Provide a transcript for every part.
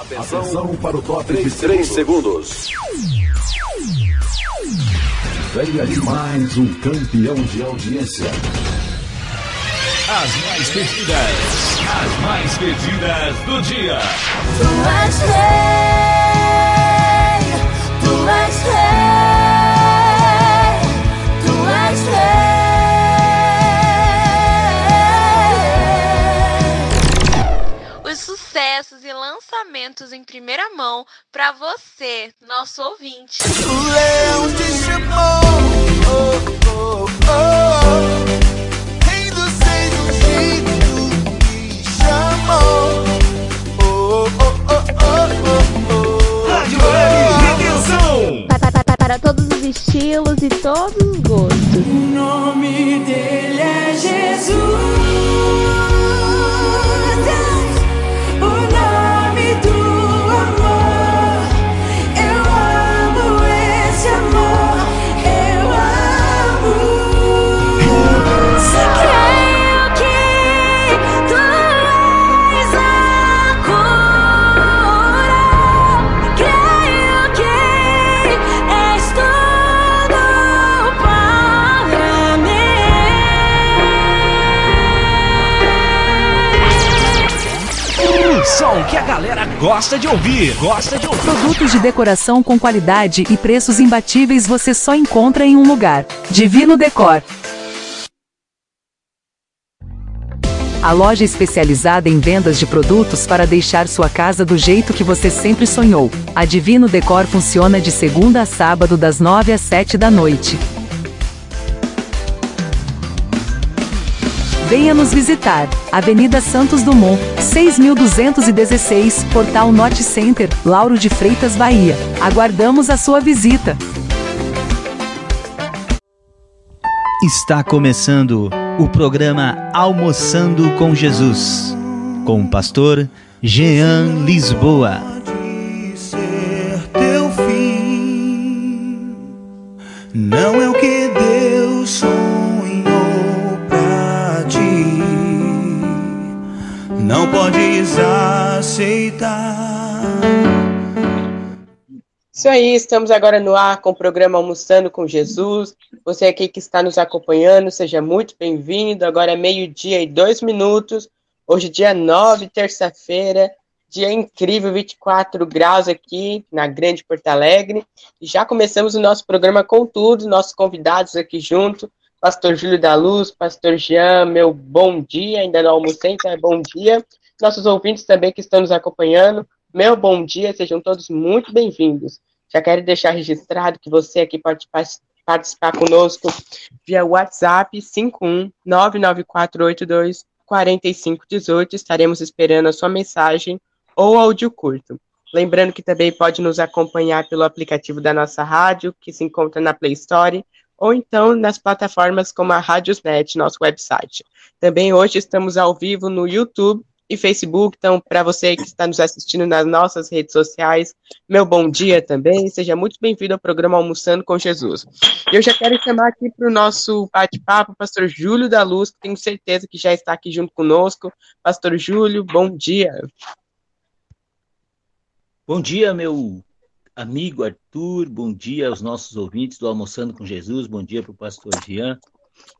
Atenção para o top de 3 segundos. Venha demais um campeão de audiência. As mais pedidas, as mais pedidas do dia. Tu és rei, tu és rei, lançamentos em primeira mão para você, nosso ouvinte. O leão te chamou, oh, oh, oh. Rei dos seis, do jeito que chamou. Para todos os estilos e todos os gostos. O nome dele gosta de ouvir. Gosta de ouvir. Produtos de decoração com qualidade e preços imbatíveis você só encontra em um lugar. Divino Decor. A loja especializada em vendas de produtos para deixar sua casa do jeito que você sempre sonhou. A Divino Decor funciona de segunda a sábado das 9 às 7 da noite. Venha nos visitar. Avenida Santos Dumont, 6216, Portal Norte Center, Lauro de Freitas, Bahia. Aguardamos a sua visita. Está começando o programa Almoçando com Jesus, com o pastor Jean Lisboa. Pode ser teu fim. Não aceitar. Isso aí, estamos agora no ar com o programa Almoçando com Jesus. Você aqui que está nos acompanhando, seja muito bem-vindo. Agora é meio-dia e dois minutos. Hoje, dia 9, terça-feira. Dia incrível, 24 graus aqui na Grande Porto Alegre. Já começamos o nosso programa com tudo, nossos convidados aqui junto. Pastor Júlio da Luz, Pastor Jean, meu bom dia. Ainda não almocei, então é bom dia. Nossos ouvintes também que estão nos acompanhando, meu bom dia, sejam todos muito bem-vindos. Já quero deixar registrado que você aqui pode participar conosco via WhatsApp 51994824518. Estaremos esperando a sua mensagem ou áudio curto. Lembrando que também pode nos acompanhar pelo aplicativo da nossa rádio, que se encontra na Play Store, ou então nas plataformas como a Radiosnet, nosso website. Também hoje estamos ao vivo no YouTube e Facebook, então para você que está nos assistindo nas nossas redes sociais, meu bom dia também, seja muito bem-vindo ao programa Almoçando com Jesus. Eu já quero chamar aqui para o nosso bate-papo o pastor Júlio da Luz, que tenho certeza que já está aqui junto conosco. Pastor Júlio, bom dia. Bom dia, meu amigo Arthur, bom dia aos nossos ouvintes do Almoçando com Jesus, bom dia para o pastor Jean.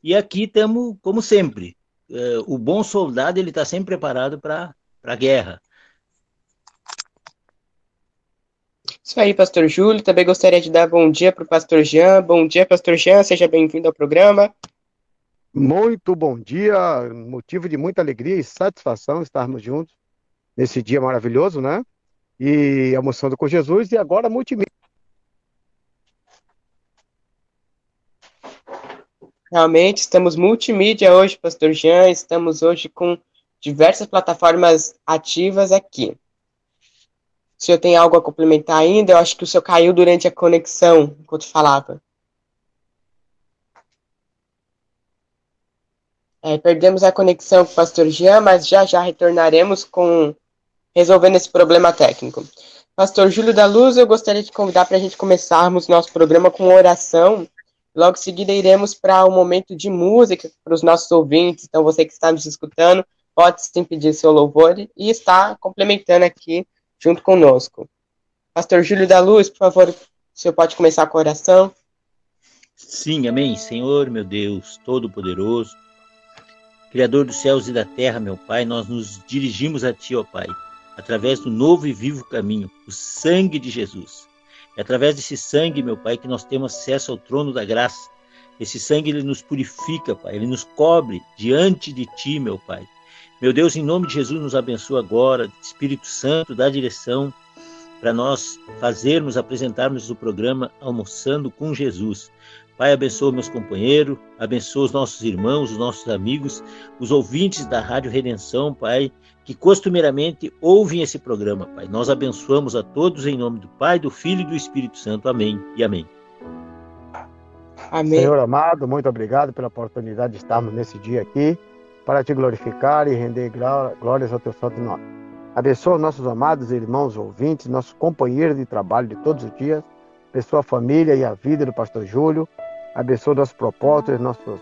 E aqui estamos, como sempre, eh, o bom soldado ele está sempre preparado para a guerra. Isso aí, pastor Júlio. Também gostaria de dar bom dia para o pastor Jean. Bom dia, pastor Jean, seja bem-vindo ao programa. Muito bom dia, motivo de muita alegria e satisfação estarmos juntos nesse dia maravilhoso, né? E almoçando com Jesus e agora multimídia. Realmente, estamos multimídia hoje, pastor Jean. Estamos hoje com diversas plataformas ativas aqui. O senhor tem algo a complementar ainda? Eu acho que o senhor caiu durante a conexão, enquanto falava. É, perdemos a conexão com o pastor Jean, mas já já retornaremos com resolvendo esse problema técnico. Pastor Júlio da Luz, eu gostaria de convidar para a gente começarmos nosso programa com oração. Logo em seguida, iremos para o um momento de música para os nossos ouvintes. Então, você que está nos escutando, pode sim pedir seu louvor e estar complementando aqui junto conosco. Pastor Júlio da Luz, por favor, o senhor pode começar com a oração? Sim, amém. Senhor, meu Deus, Todo-Poderoso, Criador dos céus e da terra, meu Pai, nós nos dirigimos a Ti, ó Pai, através do novo e vivo caminho, o sangue de Jesus. É através desse sangue, meu Pai, que nós temos acesso ao trono da graça. Esse sangue, ele nos purifica, Pai, ele nos cobre diante de Ti, meu Pai. Meu Deus, em nome de Jesus, nos abençoa agora, Espírito Santo, dá direção para nós fazermos, apresentarmos o programa Almoçando com Jesus. Pai, abençoa meus companheiros, abençoa os nossos irmãos, os nossos amigos, os ouvintes da Rádio Redenção, Pai, que costumeiramente ouvem esse programa, Pai. Nós abençoamos a todos em nome do Pai, do Filho e do Espírito Santo. Amém e amém. Amém. Senhor amado, muito obrigado pela oportunidade de estarmos nesse dia aqui para te glorificar e render glórias ao teu santo nome. Abençoa nossos amados irmãos ouvintes, nossos companheiros de trabalho de todos os dias, abençoa a família e a vida do pastor Júlio, abençoa nossos propósitos, nossas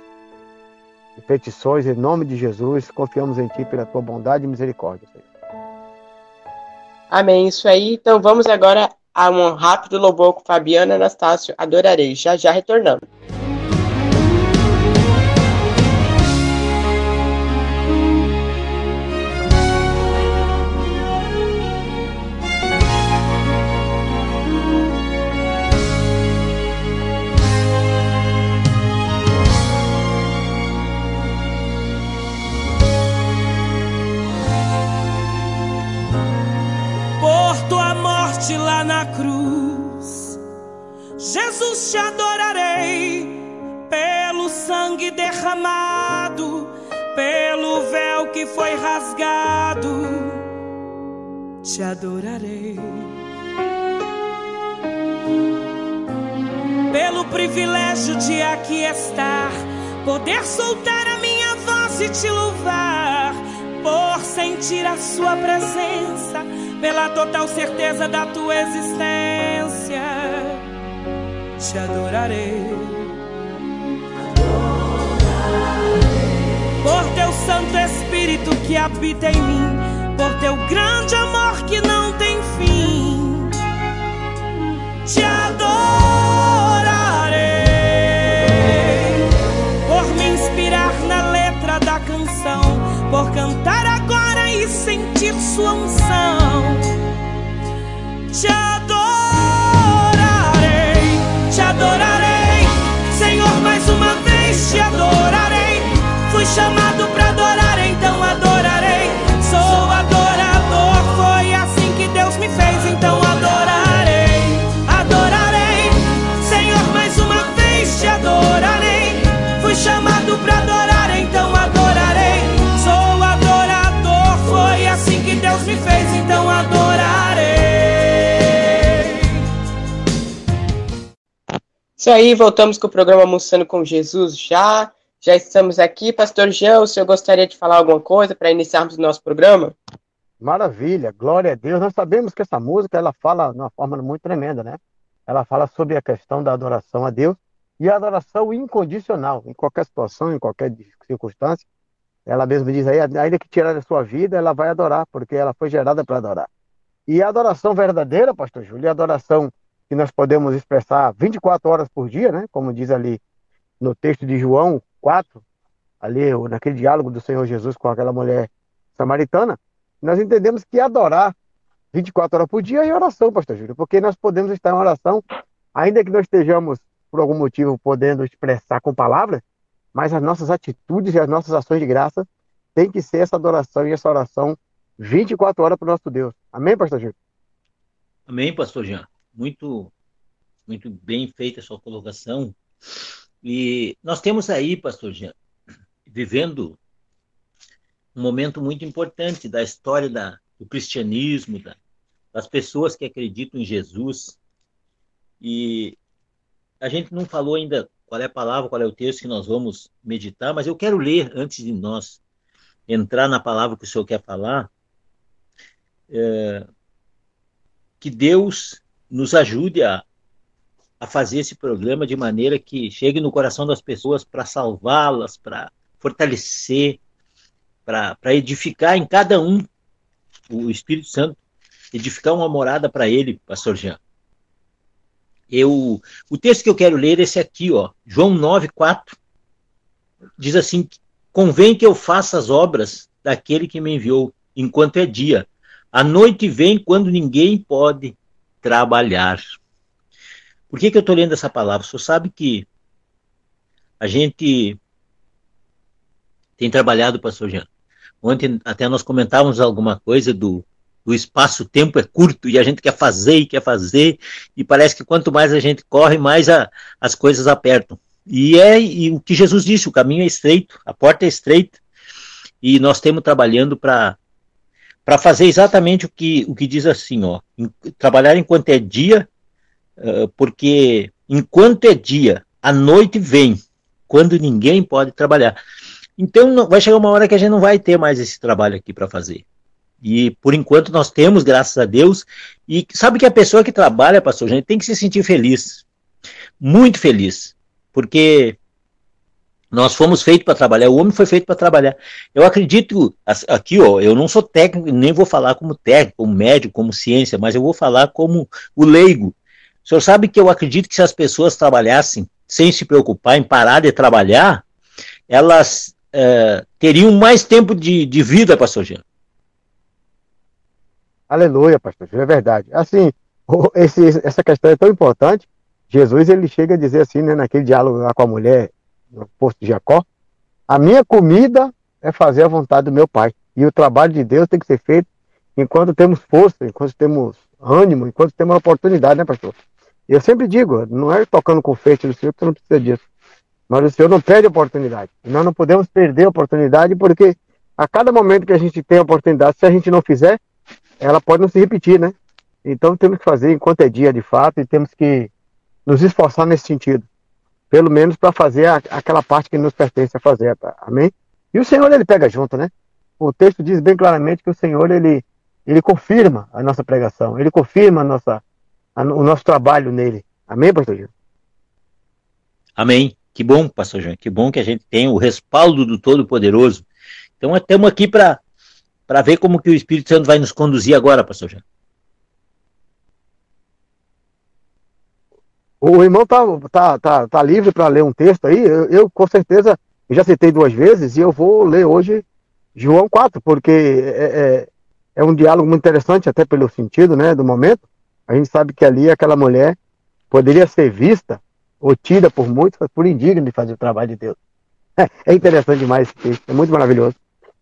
petições, em nome de Jesus, confiamos em Ti pela Tua bondade e misericórdia, Senhor. Amém, isso aí. Então vamos agora a um rápido louvor com Fabiana Anastácio, Adorarei, já já retornando. Derramado, pelo véu que foi rasgado. Te adorarei. Pelo privilégio de aqui estar, poder soltar a minha voz e te louvar, por sentir a sua presença pela total certeza da tua existência, te adorarei. Por teu Santo Espírito que habita em mim, por teu grande amor que não tem fim, te adorarei. Por me inspirar na letra da canção, por cantar agora e sentir sua unção. Isso aí, voltamos com o programa Almoçando com Jesus já. Já estamos aqui. Pastor Jean, o senhor gostaria de falar alguma coisa para iniciarmos o nosso programa? Maravilha, glória a Deus. Nós sabemos que essa música ela fala de uma forma muito tremenda, né? Ela fala sobre a questão da adoração a Deus e a adoração incondicional, em qualquer situação, em qualquer circunstância. Ela mesma diz aí, ainda que tirar a sua vida, ela vai adorar, porque ela foi gerada para adorar. E a adoração verdadeira, pastor Júlio, a adoração que nós podemos expressar 24 horas por dia, né? Como diz ali no texto de João 4, ali naquele diálogo do Senhor Jesus com aquela mulher samaritana, nós entendemos que adorar 24 horas por dia é oração, pastor Júlio, porque nós podemos estar em oração, ainda que nós estejamos, por algum motivo, podendo expressar com palavras, mas as nossas atitudes e as nossas ações de graça têm que ser essa adoração e essa oração 24 horas para o nosso Deus. Amém, pastor Júlio? Amém, pastor Jean. Muito, muito bem feita a sua colocação. E nós temos aí, pastor Jean, vivendo um momento muito importante da história da, do cristianismo, da, das pessoas que acreditam em Jesus. E a gente não falou ainda qual é a palavra, qual é o texto que nós vamos meditar, mas eu quero ler antes de nós entrar na palavra que o senhor quer falar. É, que Deus nos ajude a, a fazer esse programa de maneira que chegue no coração das pessoas para salvá-las, para fortalecer, para edificar em cada um. O Espírito Santo edificar uma morada para ele, pastor Jean. Eu, o texto que eu quero ler é esse aqui, ó, João 9, 4. Diz assim: Convém que eu faça as obras daquele que me enviou, enquanto é dia. A noite vem quando ninguém pode trabalhar. Por que, que eu estou lendo essa palavra? Você sabe que a gente tem trabalhado, pastor Jean. Ontem até nós comentávamos alguma coisa do, do espaço-tempo é curto e a gente quer fazer e quer fazer, e parece que quanto mais a gente corre, mais a, as coisas apertam. E é e o que Jesus disse: o caminho é estreito, a porta é estreita, e nós temos trabalhando para para fazer exatamente o que, o que diz assim, ó, em, trabalhar enquanto é dia, uh, porque enquanto é dia, a noite vem, quando ninguém pode trabalhar. Então não, vai chegar uma hora que a gente não vai ter mais esse trabalho aqui para fazer. E por enquanto nós temos, graças a Deus. E sabe que a pessoa que trabalha, pastor, gente tem que se sentir feliz. Muito feliz. Porque nós fomos feitos para trabalhar, o homem foi feito para trabalhar. Eu acredito, aqui, ó, eu não sou técnico, nem vou falar como técnico, como médico, como ciência, mas eu vou falar como o leigo. O senhor sabe que eu acredito que se as pessoas trabalhassem sem se preocupar em parar de trabalhar, elas é, teriam mais tempo de, de vida, pastor Jean. Aleluia, pastor, é verdade. Assim, esse, essa questão é tão importante. Jesus ele chega a dizer assim, né, naquele diálogo lá com a mulher no posto de Jacó, a minha comida é fazer a vontade do meu Pai. E o trabalho de Deus tem que ser feito enquanto temos força, enquanto temos ânimo, enquanto temos oportunidade, né, pastor? Eu sempre digo, não é tocando com feixe do Senhor que você não precisa disso. Mas o Senhor não perde oportunidade. Nós não podemos perder a oportunidade porque a cada momento que a gente tem a oportunidade, se a gente não fizer, ela pode não se repetir, né? Então temos que fazer enquanto é dia de fato e temos que nos esforçar nesse sentido. Pelo menos para fazer a, aquela parte que nos pertence a fazer. Tá? Amém? E o Senhor, ele pega junto, né? O texto diz bem claramente que o Senhor, ele, ele confirma a nossa pregação, ele confirma a nossa, a, o nosso trabalho nele. Amém, pastor Gil? Amém. Que bom, pastor João, que bom que a gente tem o respaldo do Todo-Poderoso. Então, estamos aqui para ver como que o Espírito Santo vai nos conduzir agora, pastor João. O irmão tá, tá, tá, tá livre para ler um texto aí. Eu, eu, com certeza, já citei duas vezes e eu vou ler hoje João 4, porque é, é, é um diálogo muito interessante, até pelo sentido né, do momento. A gente sabe que ali aquela mulher poderia ser vista ou tida por muitos por indigna de fazer o trabalho de Deus. É interessante demais esse texto, é muito maravilhoso.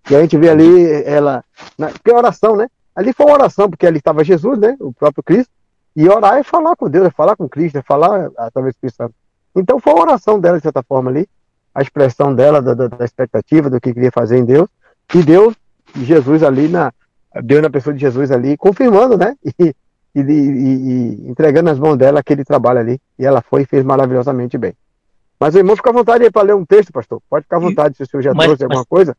E a gente vê ali ela, na, que é oração, né? Ali foi uma oração, porque ali estava Jesus, né? O próprio Cristo. E orar é falar com Deus, é falar com Cristo, é falar através do Espírito Santo. Então foi a oração dela, de certa forma, ali, a expressão dela, da, da, expectativa do que queria fazer em Deus. E Deus, Jesus ali, na, Deus na pessoa de Jesus ali, confirmando, né? E, e, e, entregando nas mãos dela aquele trabalho ali. E ela foi e fez maravilhosamente bem. Mas o irmão fica à vontade aí para ler um texto, pastor. Pode ficar à vontade, se o senhor já mas, trouxe alguma mas, coisa.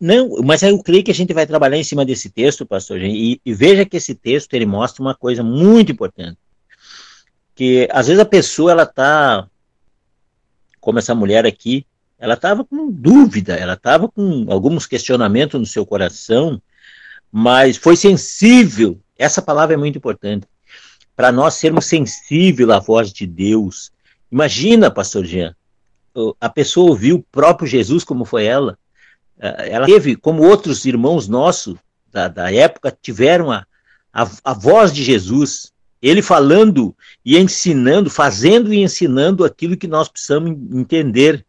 Não, mas eu creio que a gente vai trabalhar em cima desse texto, pastor. E, e veja que esse texto ele mostra uma coisa muito importante. Que às vezes a pessoa ela está, como essa mulher aqui, ela estava com dúvida, ela estava com alguns questionamentos no seu coração, mas foi sensível essa palavra é muito importante. Para nós sermos sensíveis à voz de Deus. Imagina, pastor Jean, a pessoa ouviu o próprio Jesus como foi ela. Eh, ela teve, como outros irmãos nossos da, da época, tiveram a, a, a voz de Jesus. Ele falando e ensinando, fazendo e ensinando aquilo que nós precisamos entender.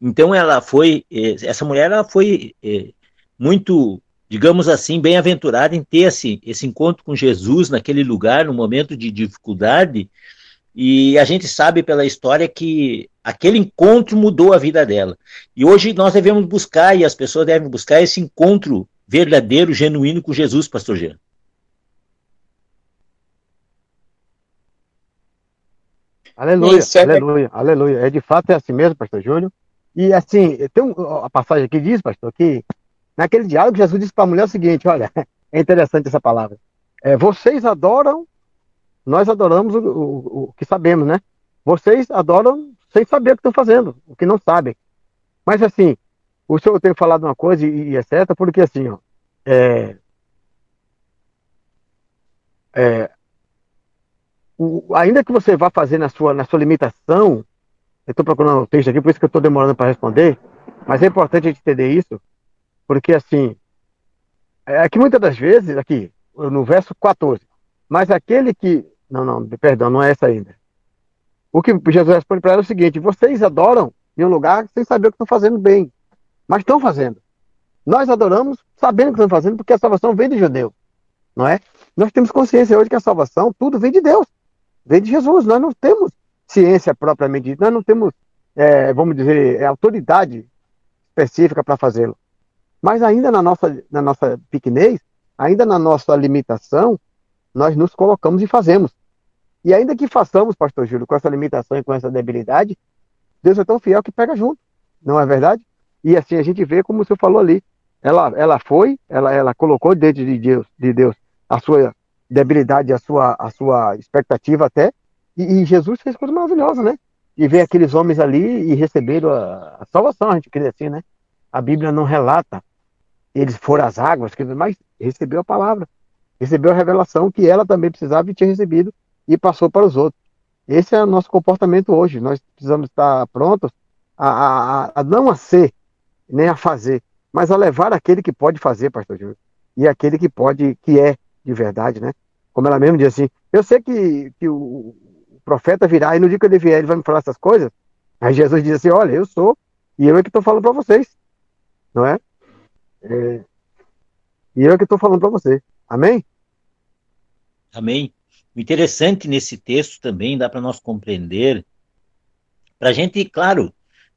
Então ela foi, eh, essa mulher ela foi é, muito digamos assim, bem-aventurado em ter esse, esse encontro com Jesus naquele lugar, no momento de dificuldade. E a gente sabe pela história que aquele encontro mudou a vida dela. E hoje nós devemos buscar, e as pessoas devem buscar, esse encontro verdadeiro, genuíno com Jesus, Pastor Jean. Aleluia, Isso, é aleluia, aleluia. É de fato é assim mesmo, pastor Júlio. E assim, tem uma passagem aqui diz, pastor, que Naquele diálogo, Jesus disse para a mulher o seguinte: olha, é interessante essa palavra. É, vocês adoram, nós adoramos o, o, o, que sabemos, né? Vocês adoram sem saber o que estão fazendo, o que não sabem. Mas assim, o senhor tem falado uma coisa e, e é certa, porque assim, ó, é, é, o- ainda que você vá fazer na sua, na sua limitação, eu estou procurando o texto aqui, por isso que eu estou demorando para responder, mas é importante a gente entender isso, porque assim, é que muitas das vezes, aqui, no verso 14, mas aquele que. Não, não, perdão, não é essa ainda. O que Jesus responde para ela é o seguinte: vocês adoram em um lugar sem saber o que estão fazendo bem, mas estão fazendo. Nós adoramos sabendo o que estamos fazendo, porque a salvação vem do judeu, não é? Nós temos consciência hoje que a salvação, tudo vem de Deus, vem de Jesus. Nós não temos ciência propriamente dita, nós não temos, é, vamos dizer, é, autoridade específica para fazê-lo. Mas ainda na nossa, na nossa pequenez, ainda na nossa limitação, nós nos colocamos e fazemos. E ainda que façamos, pastor Júlio, com essa limitação e com essa debilidade, Deus é tão fiel que pega junto, não é verdade? E assim a gente vê como o senhor falou ali. Ela, ela foi, ela, ela colocou dentro de Deus, de Deus a sua debilidade, a sua, a sua expectativa até, e, e Jesus fez coisa maravilhosa, né? E ver aqueles homens ali e receberam a, a salvação, a gente queria assim, né? A Bíblia não relata eles foram às águas, mas recebeu a palavra, recebeu a revelação que ela também precisava e tinha recebido e passou para os outros. Esse é o nosso comportamento hoje. Nós precisamos estar prontos a, a, a não a ser, nem a fazer, mas a levar aquele que pode fazer, pastor Júlio, e aquele que pode, que é de verdade, né? Como ela mesmo diz assim, eu sei que, que o profeta virá, e no dia que ele vier, ele vai me falar essas coisas. Aí Jesus diz assim: Olha, eu sou, e eu é que estou falando para vocês, não é? É, e eu é que estou falando para você. Amém? Amém. O interessante nesse texto também dá para nós compreender, para a gente, claro,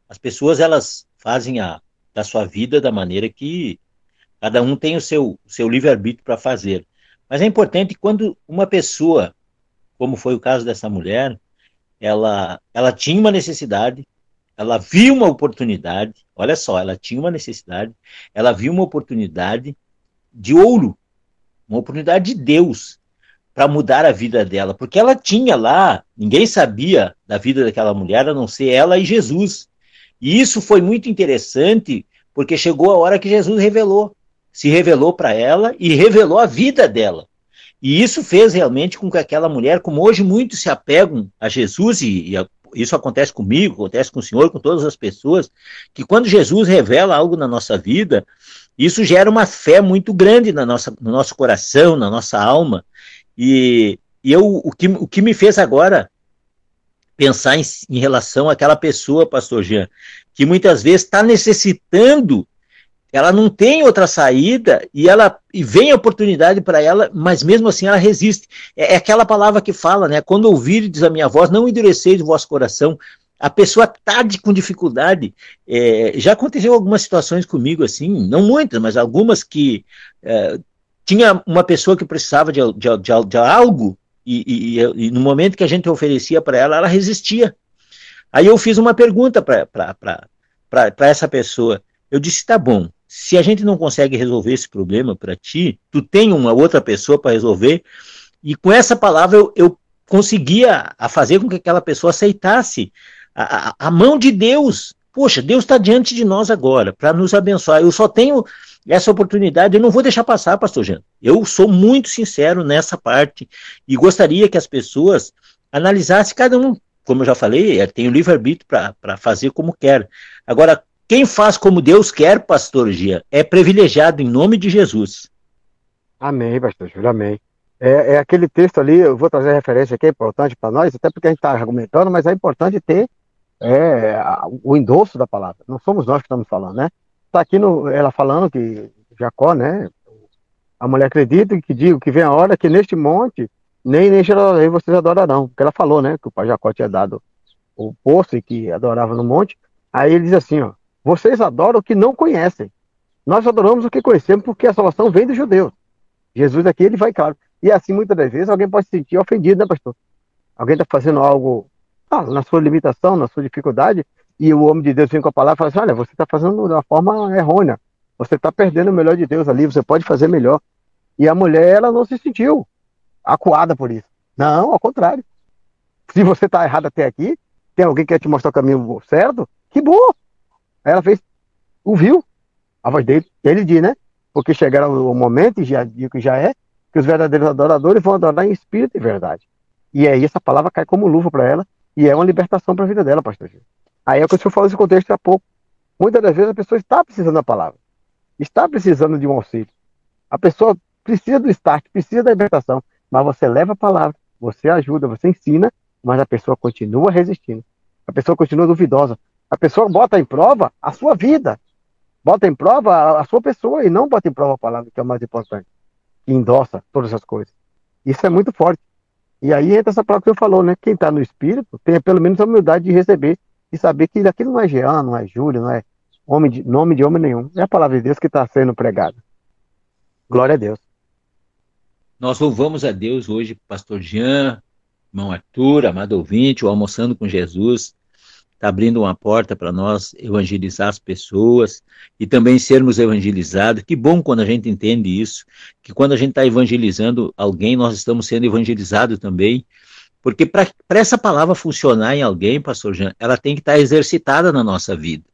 as pessoas elas fazem a da sua vida da maneira que cada um tem o seu, seu livre-arbítrio para fazer. Mas é importante quando uma pessoa, como foi o caso dessa mulher, ela, ela tinha uma necessidade, ela viu uma oportunidade, olha só, ela tinha uma necessidade, ela viu uma oportunidade de ouro, uma oportunidade de Deus para mudar a vida dela, porque ela tinha lá, ninguém sabia da vida daquela mulher a não ser ela e Jesus. E isso foi muito interessante, porque chegou a hora que Jesus revelou, se revelou para ela e revelou a vida dela. E isso fez realmente com que aquela mulher, como hoje muitos se apegam a Jesus, e, e a, isso acontece comigo, acontece com o Senhor, com todas as pessoas, que quando Jesus revela algo na nossa vida, isso gera uma fé muito grande na nossa, no nosso coração, na nossa alma. E, e eu, o, que, o que me fez agora pensar em, em relação àquela pessoa, pastor Jean, que muitas vezes está necessitando, ela não tem outra saída e ela e vem a oportunidade para ela, mas mesmo assim ela resiste. É, é, aquela palavra que fala, né? Quando ouvirdes a minha voz, não endureceis o vosso coração. A pessoa está com dificuldade. É, já aconteceu algumas situações comigo assim, não muitas, mas algumas que é, tinha uma pessoa que precisava de, de, de, de algo e, e, e, no momento que a gente oferecia para ela, ela resistia. Aí eu fiz uma pergunta para essa pessoa. Eu disse: tá bom, se a gente não consegue resolver esse problema para ti, tu tem uma outra pessoa para resolver. E com essa palavra eu, eu conseguia a fazer com que aquela pessoa aceitasse a, a, a mão de Deus. Poxa, Deus está diante de nós agora para nos abençoar. Eu só tenho essa oportunidade eu não vou deixar passar, pastor Jean. Eu sou muito sincero nessa parte e gostaria que as pessoas analisassem cada um, como eu já falei, tem o livre-arbítrio para fazer como quer. Agora, quem faz como Deus quer, pastor Jean, é privilegiado em nome de Jesus. Amém, pastor Júlio, amém. É, é, aquele texto ali, eu vou trazer referência aqui, é importante para nós, até porque a gente está argumentando, mas é importante ter é, o endosso da palavra. Não somos nós que estamos falando, né? Está aqui no, ela falando que Jacó, né? A mulher acredita que digo que vem a hora que neste monte nem nem Jerusalém vocês adorarão. Porque ela falou, né? Que o pai Jacó tinha dado o poço e que adorava no monte. Aí ele diz assim, ó. Vocês adoram o que não conhecem. Nós adoramos o que conhecemos porque a salvação vem dos judeus. Jesus aqui, ele vai claro. E assim, muitas das vezes, alguém pode se sentir ofendido, né, pastor? Alguém está fazendo algo ah, na sua limitação, na sua dificuldade, e o homem de Deus vem com a palavra e fala assim: olha, você está fazendo de uma forma errônea. Você está perdendo o melhor de Deus ali, você pode fazer melhor. E a mulher, ela não se sentiu acuada por isso. Não, ao contrário. Se você está errado até aqui, tem alguém que quer te mostrar o caminho certo, que bom. Ela fez, ouviu a voz dele, ele diz, né? Porque chegaram o momento, e já digo que já é, que os verdadeiros adoradores vão adorar em espírito e verdade. E aí essa palavra cai como luva para ela e é uma libertação para a vida dela, pastor Gil. Aí é o que o senhor falou nesse contexto há pouco. Muitas das vezes a pessoa está precisando da palavra, está precisando de um auxílio. A pessoa precisa do start, precisa da libertação, mas você leva a palavra, você ajuda, você ensina, mas a pessoa continua resistindo. A pessoa continua duvidosa. A pessoa bota em prova a sua vida, bota em prova a, a sua pessoa e não bota em prova a palavra, que é o mais importante, que endossa todas as coisas. Isso é muito forte. E aí entra essa palavra que eu falou, né? Quem está no espírito tem pelo menos a humildade de receber e saber que aquilo não é Jean, não é Júlio, não é homem de, nome de homem nenhum. É a palavra de Deus que está sendo pregada. Glória a Deus. Nós louvamos a Deus hoje, pastor Jean, irmão Arthur, amado ouvinte, o Almoçando com Jesus, está abrindo uma porta para nós evangelizar as pessoas e também sermos evangelizados. Que bom quando a gente entende isso, que quando a gente está evangelizando alguém, nós estamos sendo evangelizados também. Porque para essa palavra funcionar em alguém, pastor Jean, ela tem que estar tá exercitada na nossa vida.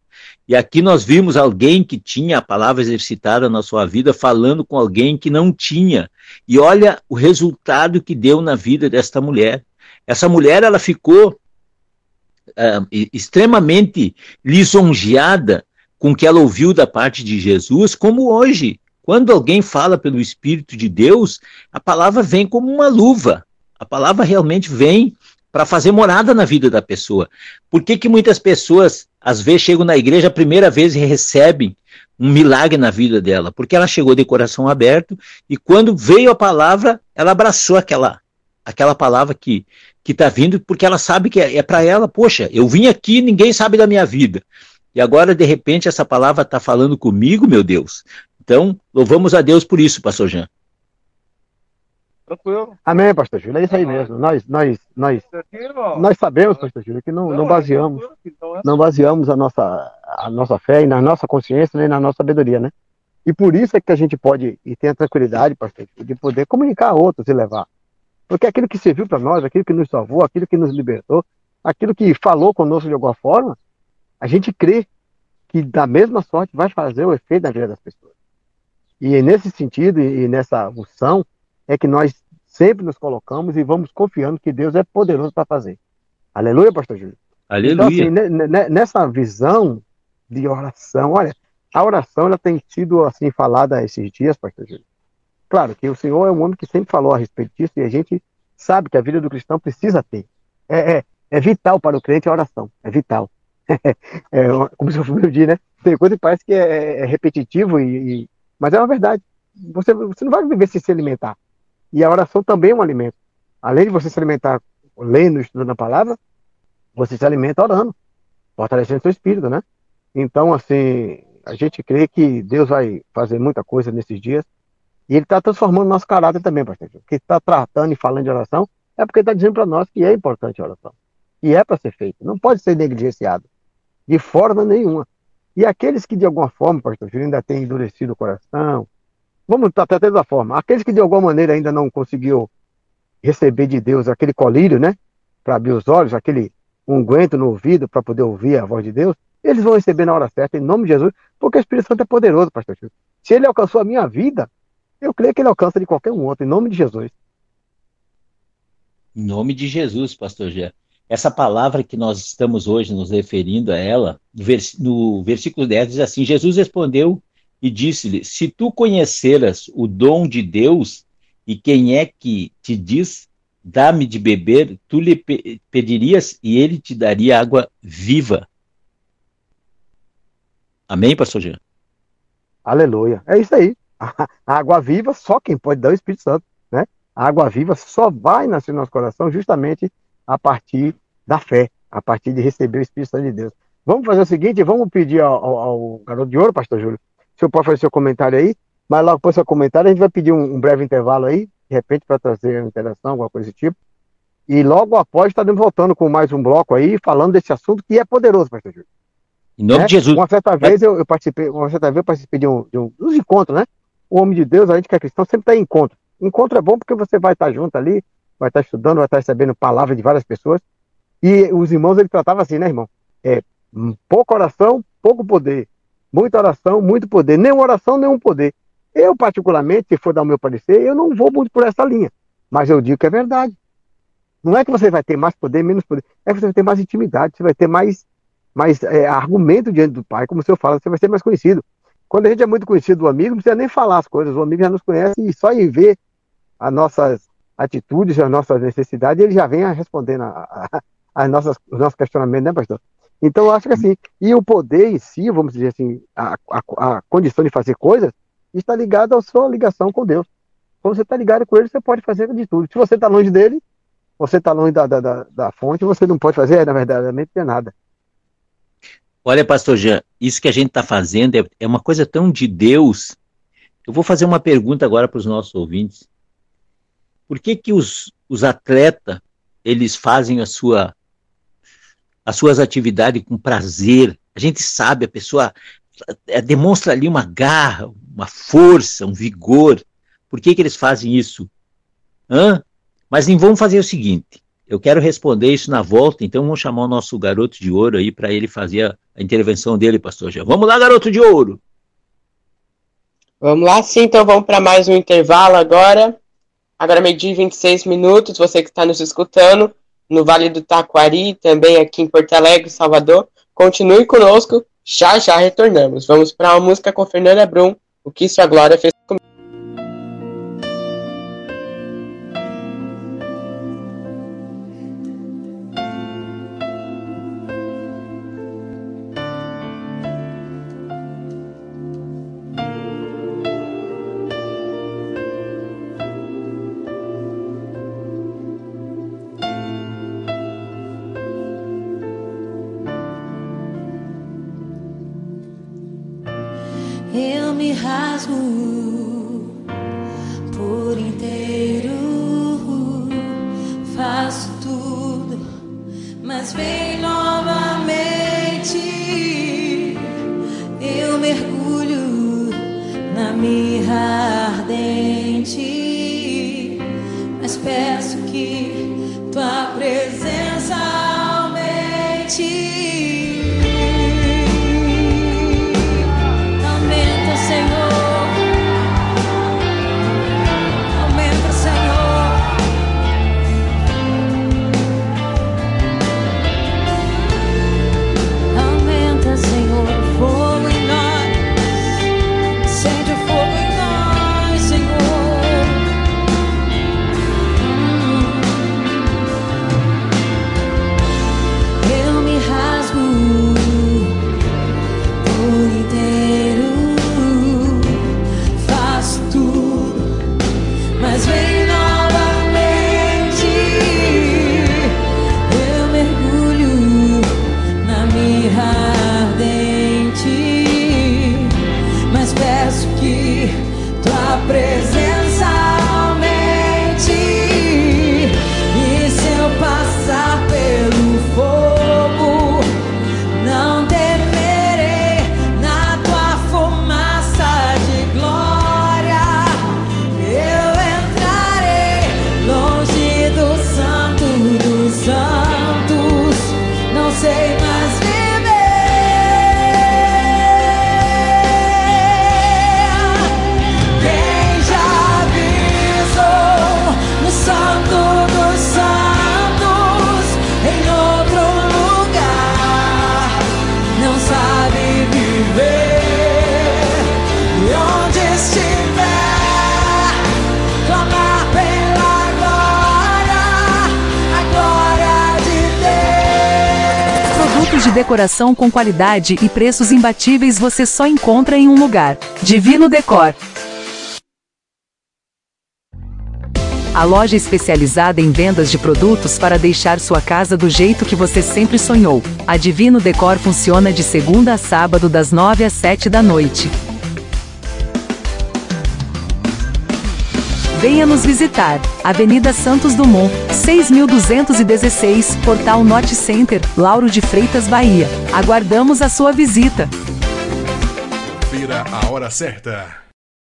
E aqui nós vimos alguém que tinha a palavra exercitada na sua vida falando com alguém que não tinha. E olha o resultado que deu na vida desta mulher. Essa mulher, ela ficou uh, extremamente lisonjeada com o que ela ouviu da parte de Jesus, como hoje. Quando alguém fala pelo Espírito de Deus, a palavra vem como uma luva. A palavra realmente vem para fazer morada na vida da pessoa. Por que, que muitas pessoas, às vezes, chegam na igreja a primeira vez e recebem um milagre na vida dela? Porque ela chegou de coração aberto e quando veio a palavra, ela abraçou aquela, aquela palavra que que está vindo, porque ela sabe que é, é para ela, poxa, eu vim aqui, ninguém sabe da minha vida. E agora, de repente, essa palavra está falando comigo, meu Deus. Então, louvamos a Deus por isso, pastor Jean. Tranquilo. Amém, pastor Júlio. É isso aí mesmo. Nós, nós, nós, nós sabemos, pastor Júlio, que não, não baseamos, não baseamos a nossa, a nossa fé e na nossa consciência nem na nossa sabedoria, né? E por isso é que a gente pode e tem a tranquilidade, pastor, de poder comunicar a outros e levar. Porque aquilo que serviu para nós, aquilo que nos salvou, aquilo que nos libertou, aquilo que falou conosco de alguma forma, a gente crê que da mesma sorte vai fazer o efeito na vida das pessoas. E nesse sentido e nessa unção é que nós sempre nos colocamos e vamos confiando que Deus é poderoso para fazer. Aleluia, pastor Júlio. Aleluia. Então, assim, nessa visão de oração, olha, a oração ela tem sido assim falada esses dias, pastor Júlio, Claro que o Senhor é um homem que sempre falou a respeito disso e a gente sabe que a vida do cristão precisa ter. É, é, é vital para o crente a oração, é vital. é, como se fosse meu dia, né? Tem coisa que parece que é, é repetitivo, e, e, mas é uma verdade. Você, você não vai viver sem se alimentar. E a oração também é um alimento. Além de você se alimentar lendo, estudando a palavra, você se alimenta orando, fortalecendo seu espírito, né? Então, assim, a gente crê que Deus vai fazer muita coisa nesses dias. E ele está transformando nosso caráter também, pastor. Que está tratando e falando de oração é porque está dizendo para nós que é importante a oração. E é para ser feito. Não pode ser negligenciado. De forma nenhuma. E aqueles que de alguma forma, pastor ainda têm endurecido o coração, vamos tratar dessa forma, aqueles que de alguma maneira ainda não conseguiu receber de Deus aquele colírio, né? Para abrir os olhos, aquele unguento no ouvido para poder ouvir a voz de Deus, eles vão receber na hora certa, em nome de Jesus, porque o Espírito Santo é poderoso, pastor Júlio. Se ele alcançou a minha vida, eu creio que ele alcança de qualquer um outro, em nome de Jesus. Em nome de Jesus, pastor Gé. Essa palavra que nós estamos hoje nos referindo a ela, no versículo 10 diz assim: Jesus respondeu e disse-lhe: Se tu conheceras o dom de Deus e quem é que te diz, dá-me de beber, tu lhe pedirias e ele te daria água viva. Amém, pastor Jean? Aleluia. É isso aí. A água viva, só quem pode dar é o Espírito Santo, né? A água viva só vai nascer no nosso coração justamente a partir da fé, a partir de receber o Espírito Santo de Deus. Vamos fazer o seguinte, vamos pedir ao, ao, ao garoto de ouro, pastor Júlio, senhor pode fazer seu comentário aí, mas logo do seu comentário a gente vai pedir um, um breve intervalo aí, de repente para trazer uma interação, alguma coisa desse tipo. E logo após estaremos voltando com mais um bloco aí, falando desse assunto que é poderoso, pastor Júlio. Em nome né? de Jesus. Uma certa vez eu, eu, participei, uma certa vez eu participei de um, de um dos encontros, né? o homem de Deus, a gente que é cristão, sempre está em encontro. Encontro é bom porque você vai estar junto ali, vai estar estudando, vai estar recebendo palavras de várias pessoas. E os irmãos, ele tratava assim, né, irmão? É, pouca oração, pouco poder. Muita oração, muito poder. Nem oração, nenhum poder. Eu, particularmente, se for dar o meu parecer, eu não vou muito por essa linha. Mas eu digo que é verdade. Não é que você vai ter mais poder, menos poder. É que você vai ter mais intimidade, você vai ter mais, mais é, argumento diante do pai. Como o senhor fala, você vai ser mais conhecido. Quando a gente é muito conhecido do amigo, não precisa nem falar as coisas. O amigo já nos conhece e só em ver as nossas atitudes, as nossas necessidades, ele já vem respondendo a, a, a nossas, os nossos questionamentos, né, pastor? Então, eu acho que assim, e o poder em si, vamos dizer assim, a, a, a condição de fazer coisas, está ligado à sua ligação com Deus. Quando você está ligado com ele, você pode fazer de tudo. Se você está longe dele, você está longe da, da, da, da, fonte, você não pode fazer, na verdade, não nada. Olha, pastor Jean, isso que a gente está fazendo é, é uma coisa tão de Deus. Eu vou fazer uma pergunta agora para os nossos ouvintes. Por que que os, os atletas, eles fazem a sua, as suas atividades com prazer? A gente sabe, a pessoa é, demonstra ali uma garra, uma força, um vigor. Por que que eles fazem isso? Hã? Mas vamos fazer o seguinte, eu quero responder isso na volta, então vamos chamar o nosso garoto de ouro aí para ele fazer a, a, intervenção dele, pastor Jean. Vamos lá, garoto de ouro! Vamos lá, sim, então vamos para mais um intervalo agora. Agora meio-dia 26 minutos, você que está nos escutando, no Vale do Taquari, também aqui em Porto Alegre, Salvador. Continue conosco, já já retornamos. Vamos para uma música com Fernanda Brum, o que sua glória fez comigo. Decoração com qualidade e preços imbatíveis você só encontra em um lugar. Divino Decor. A loja especializada em vendas de produtos para deixar sua casa do jeito que você sempre sonhou. A Divino Decor funciona de segunda a sábado das 9 às 7 da noite. Venha nos visitar. Avenida Santos Dumont, 6216, Portal Norte Center, Lauro de Freitas, Bahia. Aguardamos a sua visita. Confira a hora certa.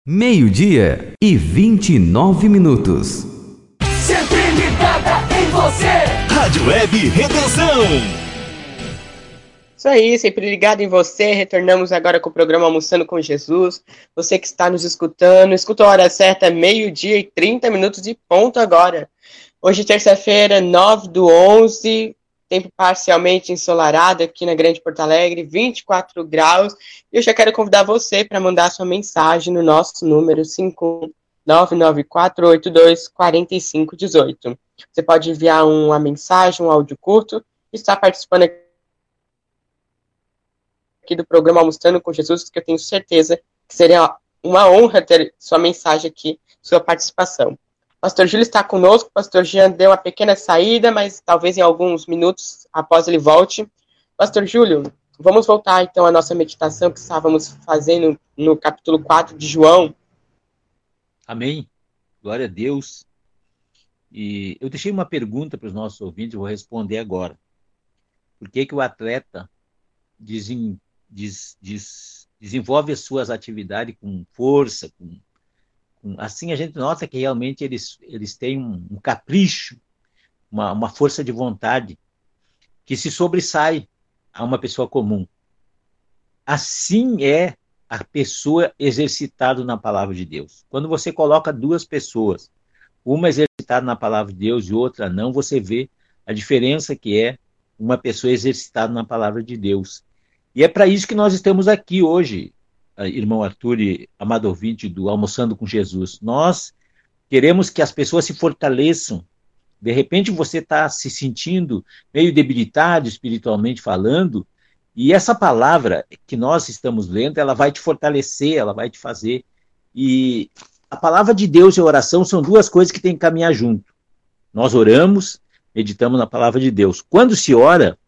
Meio-dia e 29 minutos. Sempre ligada em você. Rádio Web Redenção. Isso aí, sempre ligado em você. Retornamos agora com o programa Almoçando com Jesus. Você que está nos escutando, escuta a hora certa, meio-dia e 30 minutos de ponto agora. Hoje, terça-feira, 9 do 11, tempo parcialmente ensolarado aqui na Grande Porto Alegre, 24 graus. E eu já quero convidar você para mandar sua mensagem no nosso número 51994824518. Você pode enviar uma mensagem, um áudio curto, e estar participando aqui do programa Almoçando com Jesus, que eu tenho certeza que seria uma honra ter sua mensagem aqui, sua participação. Pastor Júlio está conosco, Pastor Jean deu uma pequena saída, mas talvez em alguns minutos após ele volte. Pastor Júlio, vamos voltar então à nossa meditação que estávamos fazendo no capítulo 4 de João. Amém. Glória a Deus. E eu deixei uma pergunta para os nossos ouvintes, vou responder agora. Por que, que o atleta desen, des, des, desenvolve as suas atividades com força, com assim a gente nota que realmente eles, eles têm um, um capricho, uma, uma força de vontade que se sobressai a uma pessoa comum. Assim é a pessoa exercitada na palavra de Deus. Quando você coloca duas pessoas, uma exercitada na palavra de Deus e outra não, você vê a diferença que é uma pessoa exercitada na palavra de Deus. E é para isso que nós estamos aqui hoje, irmão Arthur e amado ouvinte do Almoçando com Jesus. Nós queremos que as pessoas se fortaleçam. De repente você está se sentindo meio debilitado espiritualmente falando, e essa palavra que nós estamos lendo, ela vai te fortalecer, ela vai te fazer. E a palavra de Deus e a oração são duas coisas que têm que caminhar junto. Nós oramos, meditamos na palavra de Deus. Quando se ora,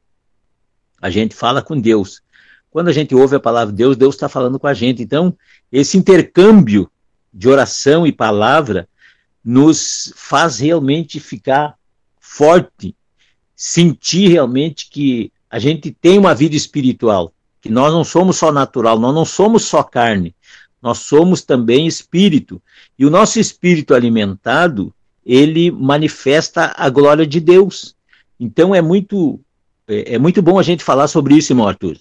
a gente fala com Deus. Quando a gente ouve a palavra de Deus, Deus está falando com a gente. Então, esse intercâmbio de oração e palavra nos faz realmente ficar forte, sentir realmente que a gente tem uma vida espiritual, que nós não somos só natural, nós não somos só carne, nós somos também espírito. E o nosso espírito alimentado, ele manifesta a glória de Deus. Então é muito é, é muito bom a gente falar sobre isso, irmão Arthur.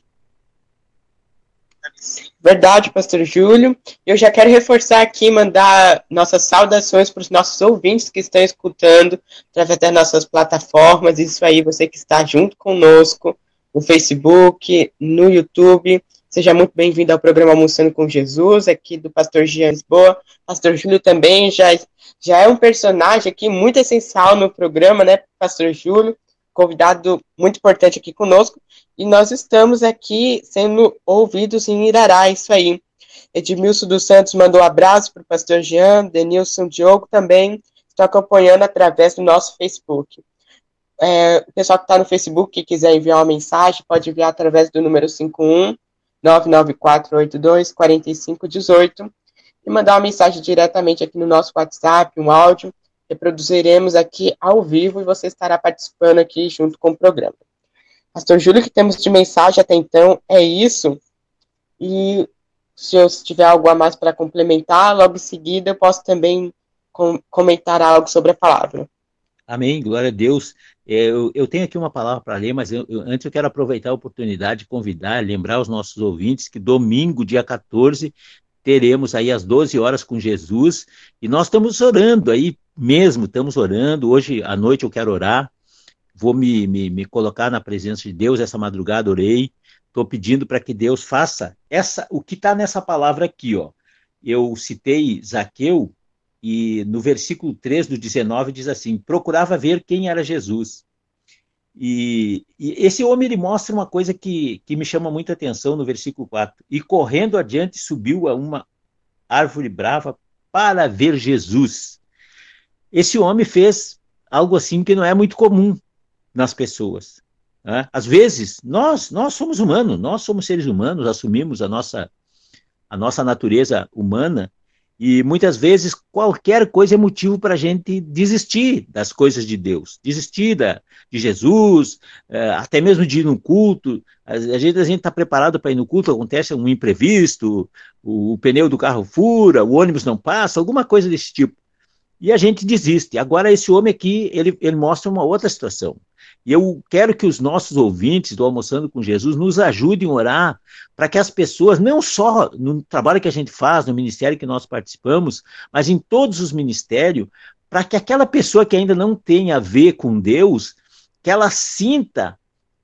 Verdade, pastor Júlio. Eu já quero reforçar aqui, mandar nossas saudações para os nossos ouvintes que estão escutando através das nossas plataformas. Isso aí, você que está junto conosco no Facebook, no YouTube. Seja muito bem-vindo ao programa Almoçando com Jesus, aqui do pastor Jean Lisboa. Pastor Júlio também já, já é um personagem aqui muito essencial no programa, né, pastor Júlio? Convidado muito importante aqui conosco, e nós estamos aqui sendo ouvidos em Irará, isso aí. Edmilson dos Santos mandou um abraço para o pastor Jean, Denilson Diogo também estão acompanhando através do nosso Facebook. É, o pessoal que está no Facebook que quiser enviar uma mensagem, pode enviar através do número 51 99482 4518 e mandar uma mensagem diretamente aqui no nosso WhatsApp, um áudio, reproduziremos aqui ao vivo e você estará participando aqui junto com o programa. Pastor Júlio, que temos de mensagem até então é isso. E se eu tiver algo a mais para complementar, logo em seguida eu posso também com, comentar algo sobre a palavra. Amém, glória a Deus. É, eu, eu tenho aqui uma palavra para ler, mas eu, eu, antes eu quero aproveitar a oportunidade de convidar, lembrar os nossos ouvintes que domingo, dia 14, teremos aí às 12 horas com Jesus, e nós estamos orando aí mesmo, estamos orando, hoje à noite eu quero orar, vou me, me, me colocar na presença de Deus, essa madrugada orei, estou pedindo para que Deus faça essa, o que está nessa palavra aqui, ó. Eu citei Zaqueu, e no versículo 3 do 19 diz assim: procurava ver quem era Jesus. E, e, esse homem ele mostra uma coisa que, que me chama muita atenção no versículo 4. E correndo adiante subiu a uma árvore brava para ver Jesus. Esse homem fez algo assim que não é muito comum nas pessoas. Né? Às vezes, nós, nós somos humanos, nós somos seres humanos, assumimos a nossa, a nossa natureza humana e muitas vezes qualquer coisa é motivo para a gente desistir das coisas de Deus, desistir da, de Jesus, é, até mesmo de ir no culto. A gente está preparado para ir no culto, acontece um imprevisto, o, o, pneu do carro fura, o ônibus não passa, alguma coisa desse tipo. E a gente desiste. Agora, esse homem aqui, ele, ele mostra uma outra situação. E eu quero que os nossos ouvintes do Almoçando com Jesus nos ajudem a orar para que as pessoas, não só no trabalho que a gente faz, no ministério que nós participamos, mas em todos os ministérios, para que aquela pessoa que ainda não tem a ver com Deus, que ela sinta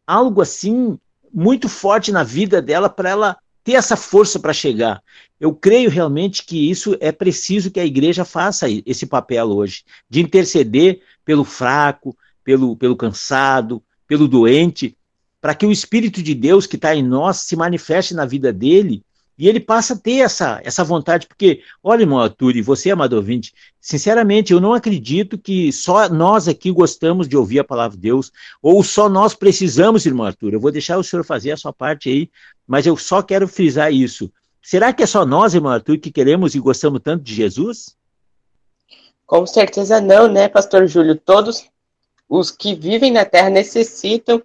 algo assim muito forte na vida dela para ela ter essa força para chegar. Eu creio realmente que isso é preciso que a igreja faça esse papel hoje, de interceder pelo fraco, pelo, pelo cansado, pelo doente, para que o Espírito de Deus que está em nós se manifeste na vida dele e ele passa a ter essa, essa vontade, porque, olha, irmão Arthur, e você, amado ouvinte, sinceramente, eu não acredito que só nós aqui gostamos de ouvir a palavra de Deus, ou só nós precisamos, irmão Arthur. Eu vou deixar o senhor fazer a sua parte aí, mas eu só quero frisar isso. Será que é só nós, irmão Arthur, que queremos e gostamos tanto de Jesus? Com certeza não, né, pastor Júlio? Todos os que vivem na terra necessitam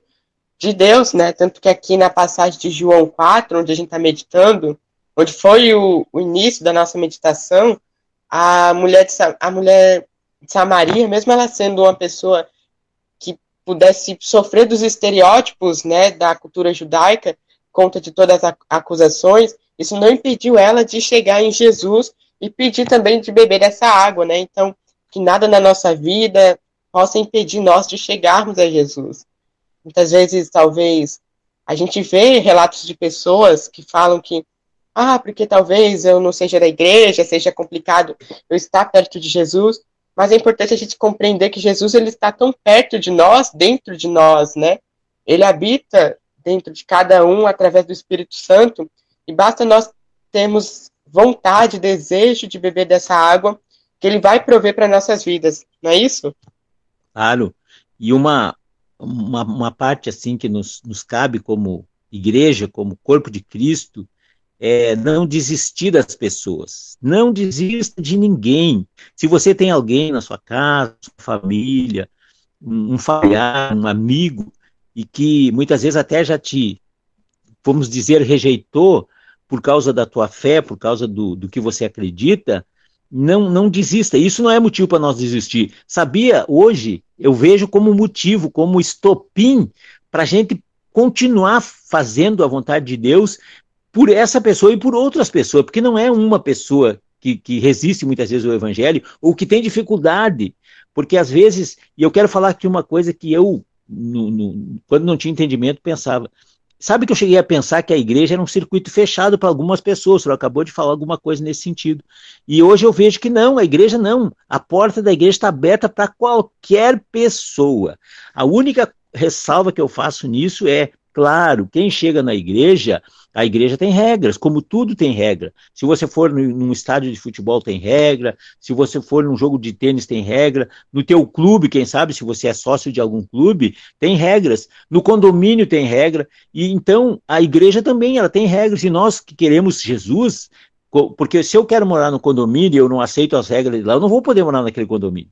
de Deus, né? Tanto que aqui na passagem de João 4, onde a gente está meditando, onde foi o, o, início da nossa meditação, a mulher, de, a mulher de Samaria, mesmo ela sendo uma pessoa que pudesse sofrer dos estereótipos, né, da cultura judaica, conta de todas as acusações, isso não impediu ela de chegar em Jesus e pedir também de beber essa água, né? Então, que nada na nossa vida possa impedir nós de chegarmos a Jesus. Muitas vezes, talvez, a gente vê relatos de pessoas que falam que, ah, porque talvez eu não seja da igreja, seja complicado eu estar perto de Jesus, mas é importante a gente compreender que Jesus ele está tão perto de nós, dentro de nós, né? Ele habita dentro de cada um através do Espírito Santo, e basta nós termos vontade, desejo de beber dessa água que ele vai prover para nossas vidas, não é isso? Claro. E uma, uma, uma parte assim que nos, nos cabe como igreja, como corpo de Cristo, é não desistir das pessoas. Não desista de ninguém. Se você tem alguém na sua casa, sua família, um, um familiar, um amigo, e que muitas vezes até já te, vamos dizer, rejeitou por causa da tua fé, por causa do, do que você acredita, não, não desista. Isso não é motivo para nós desistir. Sabia, hoje, eu vejo como motivo, como estopim para a gente continuar fazendo a vontade de Deus por essa pessoa e por outras pessoas, porque não é uma pessoa que, que resiste muitas vezes ao evangelho ou que tem dificuldade, porque às vezes, e eu quero falar aqui uma coisa que eu, no, no, quando não tinha entendimento, pensava, Sabe que eu cheguei a pensar que a igreja era um circuito fechado para algumas pessoas, senhor acabou de falar alguma coisa nesse sentido. E hoje eu vejo que não, a igreja não. A porta da igreja está aberta para qualquer pessoa. A única ressalva que eu faço nisso é, claro, quem chega na igreja a igreja tem regras, como tudo tem regra. Se você for num estádio de futebol, tem regra. Se você for num jogo de tênis, tem regra. No teu clube, quem sabe, se você é sócio de algum clube, tem regras. No condomínio tem regra. E então a igreja também ela tem regras. E nós que queremos Jesus, porque se eu quero morar no condomínio e eu não aceito as regras de lá, eu não vou poder morar naquele condomínio.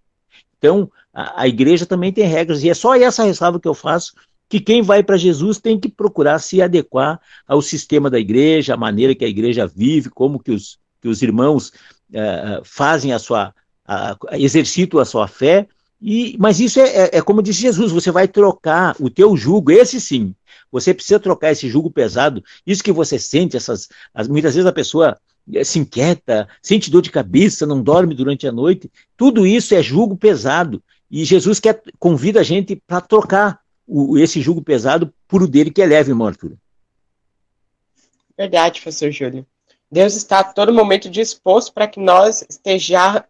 Então, a, a igreja também tem regras, e é só essa ressalva que eu faço que quem vai para Jesus tem que procurar se adequar ao sistema da igreja, à maneira que a igreja vive, como que os, que os irmãos uh, fazem a sua, uh, exercitam a sua fé, e, mas isso é, é, é, como disse Jesus, você vai trocar o teu jugo, esse sim, você precisa trocar esse jugo pesado, isso que você sente, essas, as, muitas vezes a pessoa eh, se inquieta, sente dor de cabeça, não dorme durante a noite, tudo isso é jugo pesado, e Jesus quer, convida a gente para trocar o, esse jugo pesado por o dele que é leve, irmão Arthur. Verdade, professor Júlio. Deus está a todo momento disposto para que nós esteja,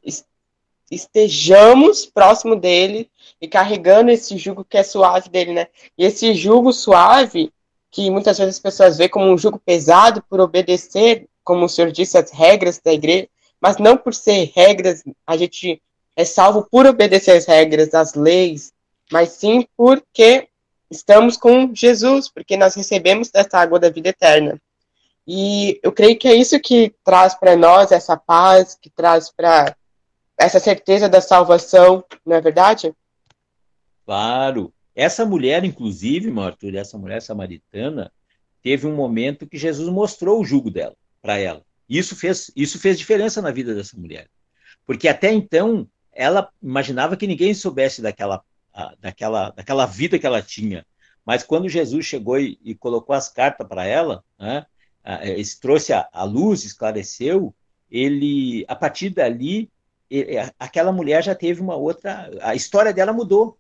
estejamos próximo dele e carregando esse jugo que é suave dele, né? E esse jugo suave, que muitas vezes as pessoas veem como um jugo pesado por obedecer, como o senhor disse, as regras da igreja, mas não por ser regras, a gente é salvo por obedecer as regras, as leis, mas sim porque estamos com Jesus, porque nós recebemos dessa água da vida eterna. E eu creio que é isso que traz para nós essa paz, que traz para essa certeza da salvação, não é verdade? Claro. Essa mulher, inclusive, Arthur, essa mulher samaritana, teve um momento que Jesus mostrou o jugo dela para ela. Isso fez, isso fez diferença na vida dessa mulher. Porque até então ela imaginava que ninguém soubesse daquela, daquela, daquela vida que ela tinha. Mas quando Jesus chegou e, e colocou as cartas para ela, né, eh, trouxe a, a, luz, esclareceu, ele, a partir dali, ele, aquela mulher já teve uma outra, a história dela mudou.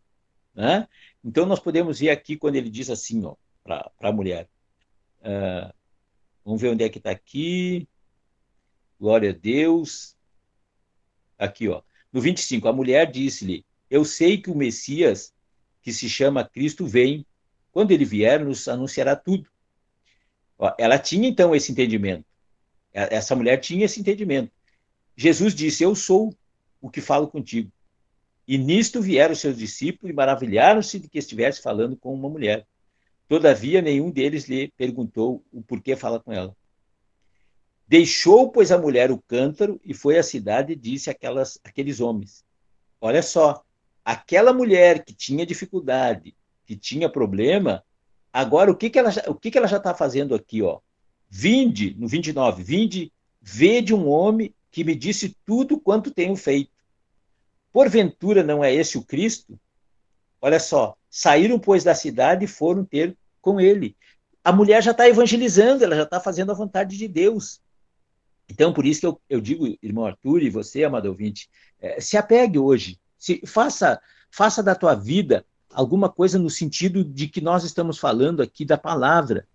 Né? Então nós podemos ver aqui quando ele diz assim, para a mulher, uh, vamos ver onde é que está aqui, glória a Deus, aqui ó, no 25, a mulher disse-lhe, eu sei que o Messias, que se chama Cristo, vem, quando ele vier, nos anunciará tudo. Ela tinha então esse entendimento. Essa mulher tinha esse entendimento. Jesus disse: Eu sou o que falo contigo. E nisto vieram os seus discípulos e maravilharam-se de que estivesse falando com uma mulher. Todavia, nenhum deles lhe perguntou o porquê fala com ela. Deixou, pois, a mulher o cântaro e foi à cidade e disse àquelas, àqueles homens: Olha só, aquela mulher que tinha dificuldade, que tinha problema, agora o que, que ela, o que, que ela já está fazendo aqui? Ó? Vinde, no 29, vinde, vede um homem que me disse tudo quanto tenho feito. Porventura não é esse o Cristo? Olha só, saíram, pois, da cidade e foram ter com ele. A mulher já está evangelizando, ela já está fazendo a vontade de Deus. Então, por isso que eu, eu digo, irmão Arthur e você, amado ouvinte, é, se apegue hoje, se, faça, faça da tua vida alguma coisa no sentido de que nós estamos falando aqui da palavra.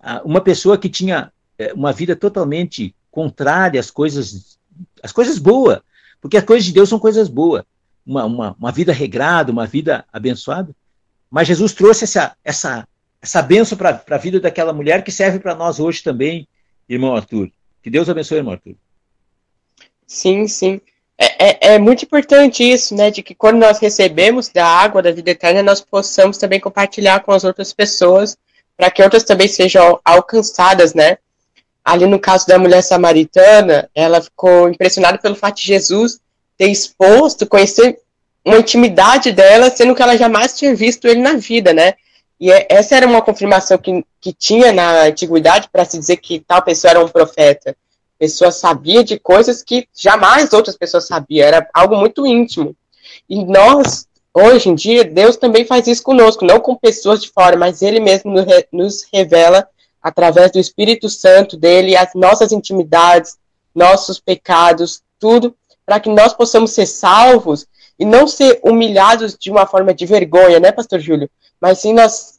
Ah, uma pessoa que tinha é, uma vida totalmente contrária às coisas, às coisas boas, porque as coisas de Deus são coisas boas. Uma, uma, uma vida regrada, uma vida abençoada. Mas Jesus trouxe essa, essa, essa benção para a vida daquela mulher que serve para nós hoje também, irmão Arthur. Que Deus abençoe, irmão Arthur. Sim, sim. É, é, é, muito importante isso, né? De que quando nós recebemos da água da vida eterna, nós possamos também compartilhar com as outras pessoas, para que outras também sejam alcançadas, né? Ali no caso da mulher samaritana, ela ficou impressionada pelo fato de Jesus ter exposto, conhecer uma intimidade dela, sendo que ela jamais tinha visto ele na vida, né? E é, essa era uma confirmação que, que tinha na antiguidade para se dizer que tal pessoa era um profeta. Pessoa sabia de coisas que jamais outras pessoas sabiam, era algo muito íntimo. E nós, hoje em dia, Deus também faz isso conosco, não com pessoas de fora, mas Ele mesmo nos revela através do Espírito Santo dele, as nossas intimidades, nossos pecados, tudo, para que nós possamos ser salvos e não ser humilhados de uma forma de vergonha, né, Pastor Júlio? Mas sim nós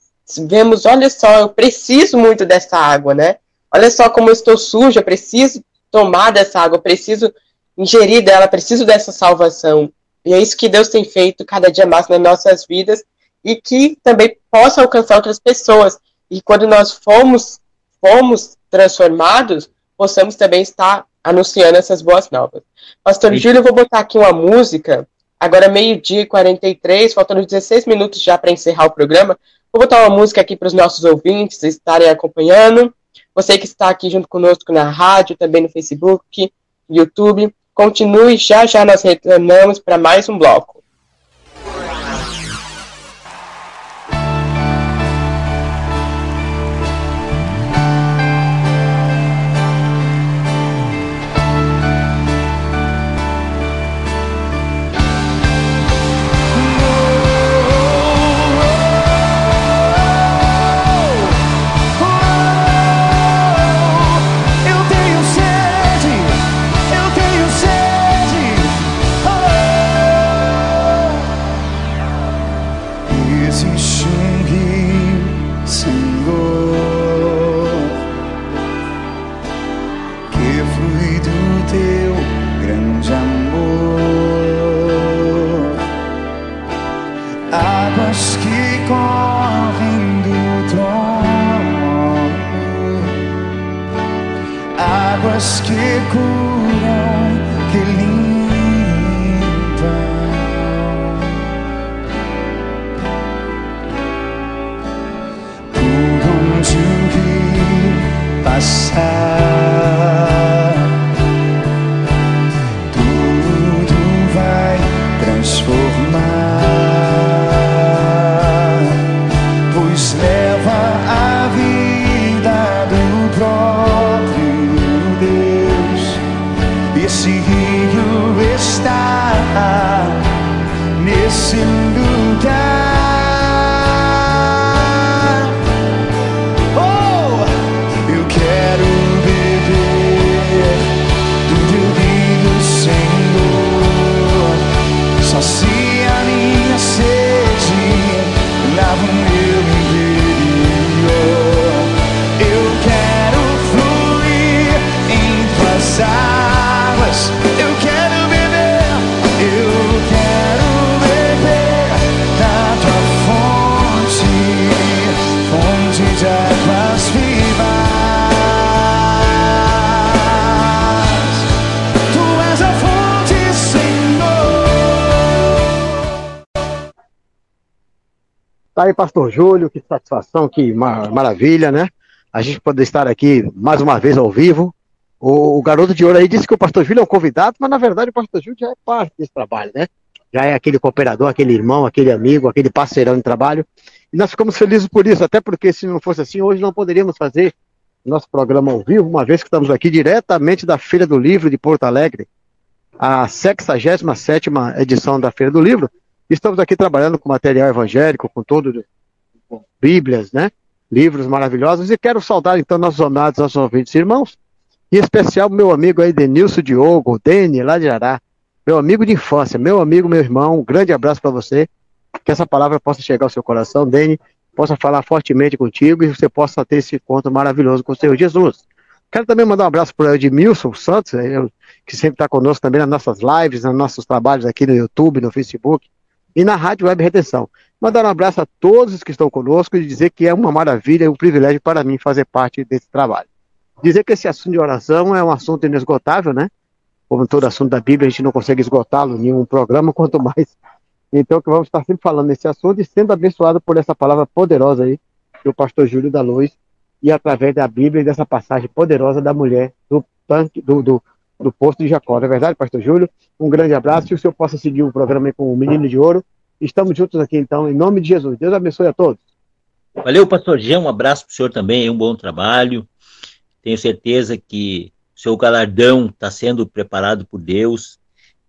vemos, olha só, eu preciso muito dessa água, né? Olha só como eu estou suja, preciso tomar dessa água, preciso ingerir dela, preciso dessa salvação. E é isso que Deus tem feito cada dia mais nas nossas vidas e que também possa alcançar outras pessoas e quando nós fomos, fomos transformados, possamos também estar anunciando essas boas novas. Pastor Sim. Júlio, eu vou botar aqui uma música, agora meio-dia e 43, faltando 16 minutos já para encerrar o programa. Vou botar uma música aqui para os nossos ouvintes estarem acompanhando. Você que está aqui junto conosco na rádio, também no Facebook, YouTube, continue, já já nós retornamos para mais um bloco. Aí, pastor Júlio, que satisfação, que mar maravilha, né? A gente poder estar aqui mais uma vez ao vivo. O, o, garoto de ouro aí disse que o pastor Júlio é um convidado, mas na verdade o pastor Júlio já é parte desse trabalho, né? Já é aquele cooperador, aquele irmão, aquele amigo, aquele parceirão de trabalho. E nós ficamos felizes por isso, até porque se não fosse assim, hoje não poderíamos fazer nosso programa ao vivo, uma vez que estamos aqui diretamente da Feira do Livro de Porto Alegre, a 67 edição da Feira do Livro. Estamos aqui trabalhando com material evangélico, com todo, com Bíblias, né? Livros maravilhosos. E quero saudar então nossos amados, nossos ouvintes irmãos, em especial meu amigo aí, Denilson Diogo, Deni, lá de Ará, meu amigo de infância, meu amigo, meu irmão. Um grande abraço para você. Que essa palavra possa chegar ao seu coração, Deni, possa falar fortemente contigo e você possa ter esse encontro maravilhoso com o Senhor Jesus. Quero também mandar um abraço para o Edmilson Santos, que sempre está conosco também nas nossas lives, nos nossos trabalhos aqui no YouTube, no Facebook e na Rádio Web Redenção. Mandar um abraço a todos que estão conosco e dizer que é uma maravilha um privilégio para mim fazer parte desse trabalho. Dizer que esse assunto de oração é um assunto inesgotável, né? Como todo assunto da Bíblia, a gente não consegue esgotá-lo em nenhum programa, quanto mais. Então, que vamos estar sempre falando nesse assunto e sendo abençoado por essa palavra poderosa aí do pastor Júlio da Luz e através da Bíblia e dessa passagem poderosa da mulher do tanque, do, do, do posto de Jacó. Não é verdade, pastor Júlio? Um grande abraço. Que o senhor possa seguir o programa com o Menino de Ouro. Estamos juntos aqui, então, em nome de Jesus. Deus abençoe a todos. Valeu, pastor Jean. Um abraço para o senhor também. Um bom trabalho. Tenho certeza que o seu galardão está sendo preparado por Deus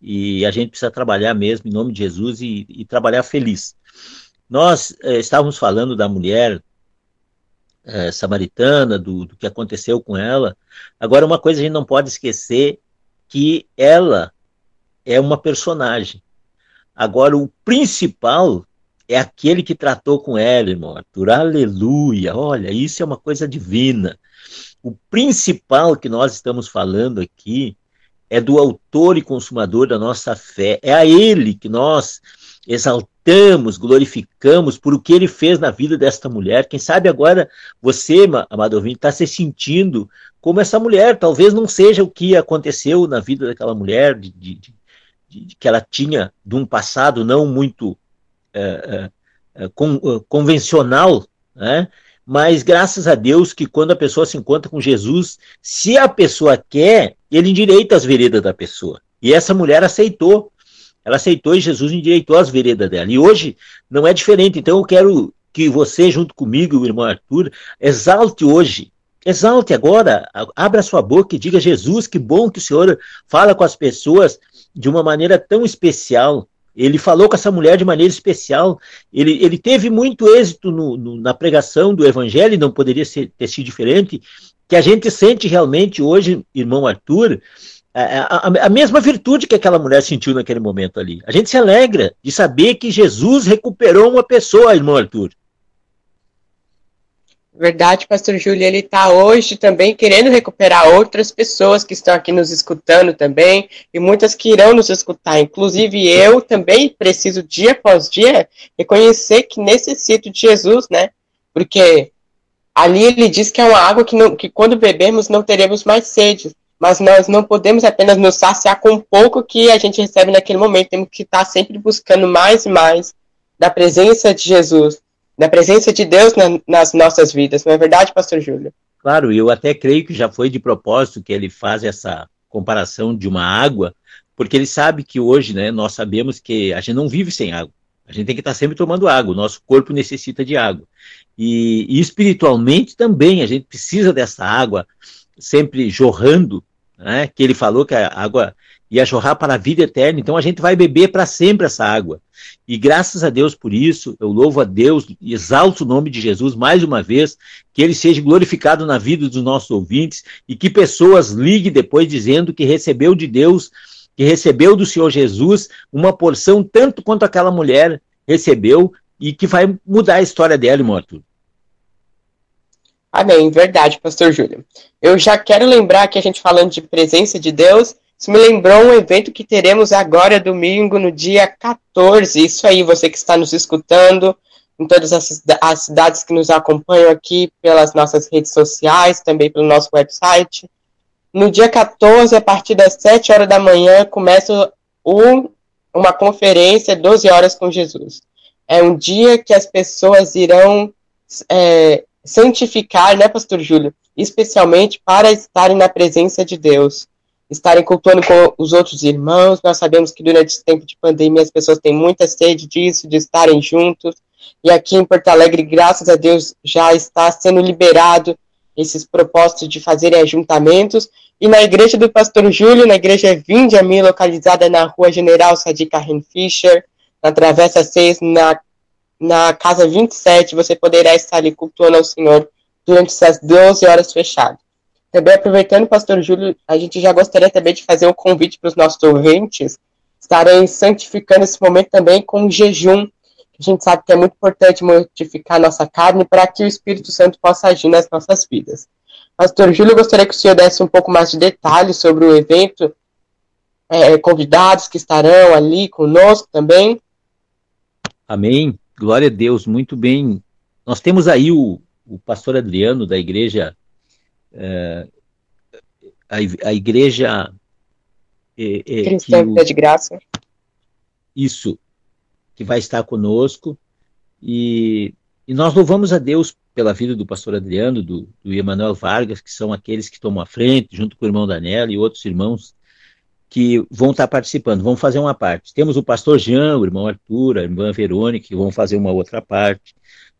e a gente precisa trabalhar mesmo em nome de Jesus e, e trabalhar feliz. Nós eh, estávamos falando da mulher é, samaritana, do, do que aconteceu com ela. Agora, uma coisa a gente não pode esquecer que ela é uma personagem. Agora, o principal é aquele que tratou com ela, irmão Arthur. Aleluia! Olha, isso é uma coisa divina. O principal que nós estamos falando aqui é do autor e consumador da nossa fé. É a ele que nós exaltamos, glorificamos por o que ele fez na vida desta mulher. Quem sabe agora você, amado ouvinte, está se sentindo como essa mulher. Talvez não seja o que aconteceu na vida daquela mulher, de, de, de que ela tinha de um passado não muito é, é, con, convencional, né? mas graças a Deus que quando a pessoa se encontra com Jesus, se a pessoa quer, ele endireita as veredas da pessoa. E essa mulher aceitou. Ela aceitou e Jesus endireitou as veredas dela. E hoje não é diferente. Então eu quero que você, junto comigo, o irmão Arthur, exalte hoje. Exalte agora, abra sua boca e diga: Jesus, que bom que o Senhor fala com as pessoas de uma maneira tão especial. Ele falou com essa mulher de maneira especial. Ele, ele teve muito êxito no, no, na pregação do Evangelho, não poderia ser, ter sido diferente. Que a gente sente realmente hoje, irmão Arthur, a, a, a, mesma virtude que aquela mulher sentiu naquele momento ali. A gente se alegra de saber que Jesus recuperou uma pessoa, irmão Arthur. Verdade, pastor Júlio, ele está hoje também querendo recuperar outras pessoas que estão aqui nos escutando também, e muitas que irão nos escutar. Inclusive, eu também preciso, dia após dia, reconhecer que necessito de Jesus, né? Porque ali ele diz que é uma água que, não, que quando bebermos não teremos mais sede mas nós não podemos apenas nos saciar com pouco que a gente recebe naquele momento, temos que estar sempre buscando mais e mais da presença de Jesus, da presença de Deus na, nas nossas vidas, não é verdade, pastor Júlio? Claro, eu até creio que já foi de propósito que ele faz essa comparação de uma água, porque ele sabe que hoje, né, nós sabemos que a gente não vive sem água. A gente tem que estar sempre tomando água, o nosso corpo necessita de água. E, e espiritualmente também, a gente precisa dessa água sempre jorrando, né? que ele falou que a água ia jorrar para a vida eterna, então a gente vai beber para sempre essa água. E graças a Deus por isso, eu louvo a Deus e exalto o nome de Jesus mais uma vez, que ele seja glorificado na vida dos nossos ouvintes e que pessoas liguem depois dizendo que recebeu de Deus, que recebeu do Senhor Jesus uma porção tanto quanto aquela mulher recebeu e que vai mudar a história dela, irmão Arthur. Amém, verdade, pastor Júlio. Eu já quero lembrar que a gente falando de presença de Deus, isso me lembrou um evento que teremos agora domingo, no dia 14. Isso aí, você que está nos escutando, em todas as, as cidades que nos acompanham aqui pelas nossas redes sociais, também pelo nosso website. No dia 14, a partir das 7 horas da manhã, começa um, uma conferência 12 horas com Jesus. é um dia que as pessoas irão é, santificar, né, Pastor Júlio? Especialmente para estarem na presença de Deus, estarem cultuando com os outros irmãos. Nós sabemos que durante esse tempo de pandemia as pessoas têm muita sede disso, de estarem juntos. E aqui em Porto Alegre, graças a Deus, já está sendo liberado esses propósitos de fazerem ajuntamentos. E na igreja do Pastor Júlio, na igreja Vindami, localizada na rua General Sadi Karen Fischer, na Travessa 6, na, na casa 27, você poderá estar ali cultuando ao Senhor durante essas 12 horas fechadas. Também aproveitando, Pastor Júlio, a gente já gostaria também de fazer um convite para os nossos ouvintes estarem santificando esse momento também com jejum. A gente sabe que é muito importante mortificar a nossa carne para que o Espírito Santo possa agir nas nossas vidas. Pastor Júlio, gostaria que o senhor desse um pouco mais de detalhes sobre o evento, é, convidados que estarão ali conosco também. Amém. Glória a Deus, muito bem. Nós temos aí o, o pastor Adriano da igreja, é, a, a, igreja é, é, Cristã de Graça. Isso, que vai estar conosco. E, e, nós louvamos a Deus pela vida do pastor Adriano, do, do Emanuel Vargas, que são aqueles que tomam a frente, junto com o irmão Daniel e outros irmãos que vão estar participando, vão fazer uma parte. Temos o pastor Jean, o irmão Arthur, a irmã Verônica, que vão fazer uma outra parte.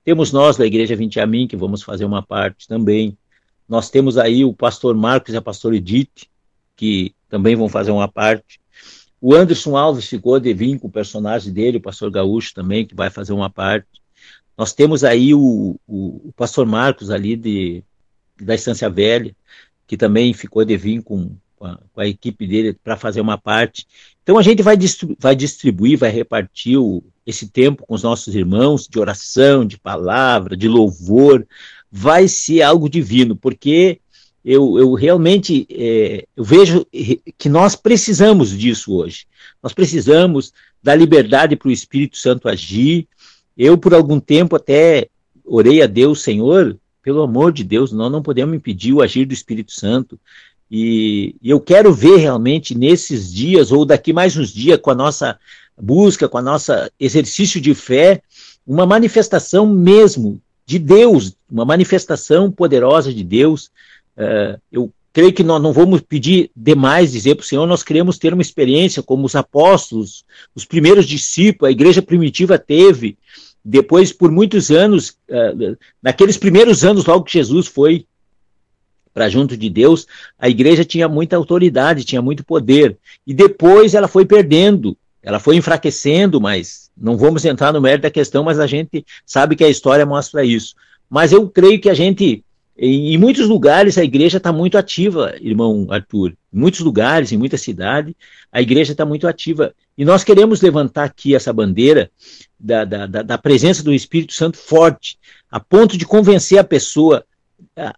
Temos nós da Igreja Vinte Mim, que vamos fazer uma parte também. Nós temos aí o pastor Marcos e a pastora Edith, que também vão fazer uma parte. O Anderson Alves ficou de vir com o personagem dele, o pastor Gaúcho também, que vai fazer uma parte. Nós temos aí o, o, o pastor Marcos ali de, da Estância Velha, que também ficou de vir com, com a, com a equipe dele para fazer uma parte. Então a gente vai, distribuir, vai, distribuir, vai repartir o, esse tempo com os nossos irmãos de oração, de palavra, de louvor. Vai ser algo divino, porque eu, eu realmente é, eu vejo que nós precisamos disso hoje. Nós precisamos da liberdade para o Espírito Santo agir. Eu, por algum tempo, até orei a Deus, Senhor, pelo amor de Deus, nós não podemos impedir o agir do Espírito Santo. E, eu quero ver realmente nesses dias, ou daqui mais uns dias, com a nossa busca, com a nossa exercício de fé, uma manifestação mesmo de Deus, uma manifestação poderosa de Deus. Uh, eu creio que nós não vamos pedir demais dizer para o Senhor, nós queremos ter uma experiência como os apóstolos, os primeiros discípulos, a igreja primitiva teve, depois por muitos anos, uh, naqueles primeiros anos, logo que Jesus foi para junto de Deus, a igreja tinha muita autoridade, tinha muito poder. E depois ela foi perdendo, ela foi enfraquecendo, mas não vamos entrar no mérito da questão, mas a gente sabe que a história mostra isso. Mas eu creio que a gente, em, muitos lugares, a igreja está muito ativa, irmão Arthur. Em muitos lugares, em muita cidade, a igreja está muito ativa. E nós queremos levantar aqui essa bandeira da, da, da presença do Espírito Santo forte, a ponto de convencer a pessoa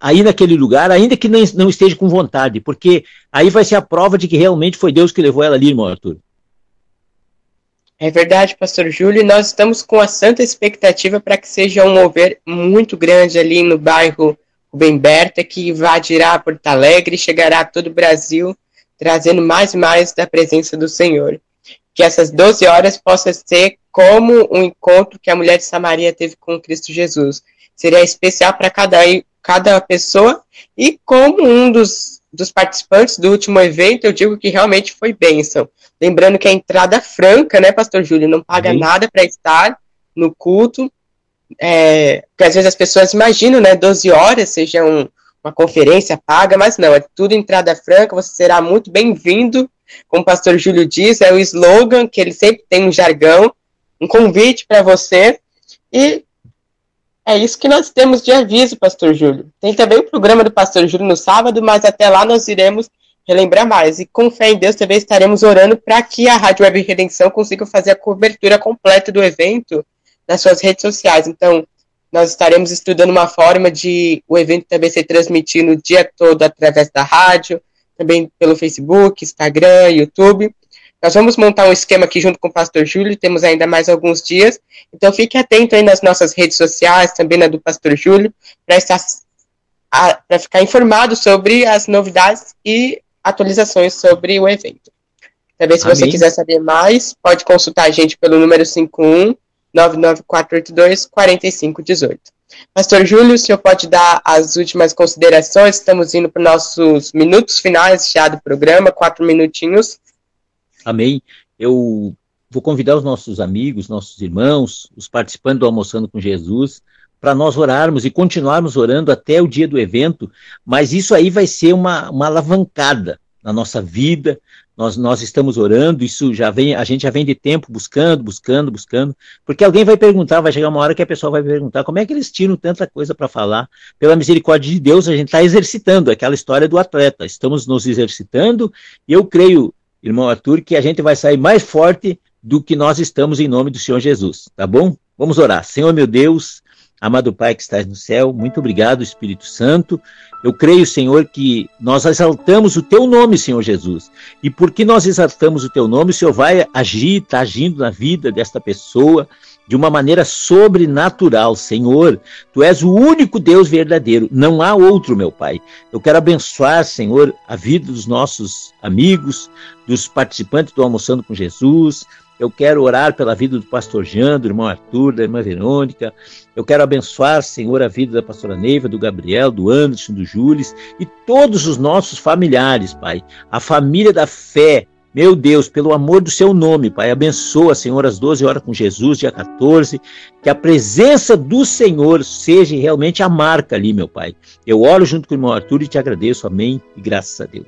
aí naquele lugar, ainda que não, esteja com vontade, porque aí vai ser a prova de que realmente foi Deus que levou ela ali, irmão Arthur. É verdade, pastor Júlio, nós estamos com a santa expectativa para que seja um mover muito grande ali no bairro Rubem Berta, que invadirá Porto Alegre e chegará a todo o Brasil, trazendo mais e mais da presença do Senhor. Que essas 12 horas possa ser como um encontro que a mulher de Samaria teve com Cristo Jesus. Seria especial para cada cada pessoa. E como um dos, dos participantes do último evento, eu digo que realmente foi bênção. Lembrando que a entrada franca, né, Pastor Júlio? Não paga Sim. nada para estar no culto. É, porque às vezes as pessoas imaginam, né, 12 horas seja um, uma conferência paga, mas não, é tudo entrada franca, você será muito bem-vindo, como o pastor Júlio diz, é o slogan que ele sempre tem um jargão, um convite para você. E é isso que nós temos de aviso, Pastor Júlio. Tem também o programa do Pastor Júlio no sábado, mas até lá nós iremos relembrar mais. E com fé em Deus também estaremos orando para que a Rádio Web Redenção consiga fazer a cobertura completa do evento nas suas redes sociais. Então, nós estaremos estudando uma forma de o evento também ser transmitido o dia todo através da rádio, também pelo Facebook, Instagram, YouTube. Nós vamos montar um esquema aqui junto com o Pastor Júlio, temos ainda mais alguns dias, então fique atento aí nas nossas redes sociais, também na do Pastor Júlio, para ficar informado sobre as novidades e atualizações sobre o evento. Também, se Amém. você quiser saber mais, pode consultar a gente pelo número 51 99482-4518. Pastor Júlio, o senhor pode dar as últimas considerações? Estamos indo para os nossos minutos finais já do programa, quatro minutinhos. Amém. Eu vou convidar os nossos amigos, nossos irmãos, os participantes do Almoçando com Jesus, para nós orarmos e continuarmos orando até o dia do evento, mas isso aí vai ser uma, uma alavancada na nossa vida. Nós, nós estamos orando, isso já vem, a gente já vem de tempo buscando, buscando, buscando, porque alguém vai perguntar, vai chegar uma hora que a pessoa vai perguntar como é que eles tiram tanta coisa para falar. Pela misericórdia de Deus, a gente está exercitando, aquela história do atleta. Estamos nos exercitando e eu creio, irmão Arthur, que a gente vai sair mais forte do que nós estamos em nome do Senhor Jesus, tá bom? Vamos orar. Senhor meu Deus, Amado Pai que estás no céu, muito obrigado, Espírito Santo. Eu creio, Senhor, que nós exaltamos o teu nome, Senhor Jesus. E porque nós exaltamos o teu nome, o Senhor vai agir, está agindo na vida desta pessoa de uma maneira sobrenatural, Senhor. Tu és o único Deus verdadeiro, não há outro, meu Pai. Eu quero abençoar, Senhor, a vida dos nossos amigos, dos participantes do Almoçando com Jesus, eu quero orar pela vida do pastor Jean, do irmão Arthur, da irmã Verônica. Eu quero abençoar, Senhor, a vida da pastora Neiva, do Gabriel, do Anderson, do Júlio e todos os nossos familiares, Pai. A família da fé. Meu Deus, pelo amor do seu nome, Pai, abençoa, Senhor, às 12 horas com Jesus, dia 14. Que a presença do Senhor seja realmente a marca ali, meu Pai. Eu oro junto com o irmão Arthur e te agradeço. Amém. E graças a Deus.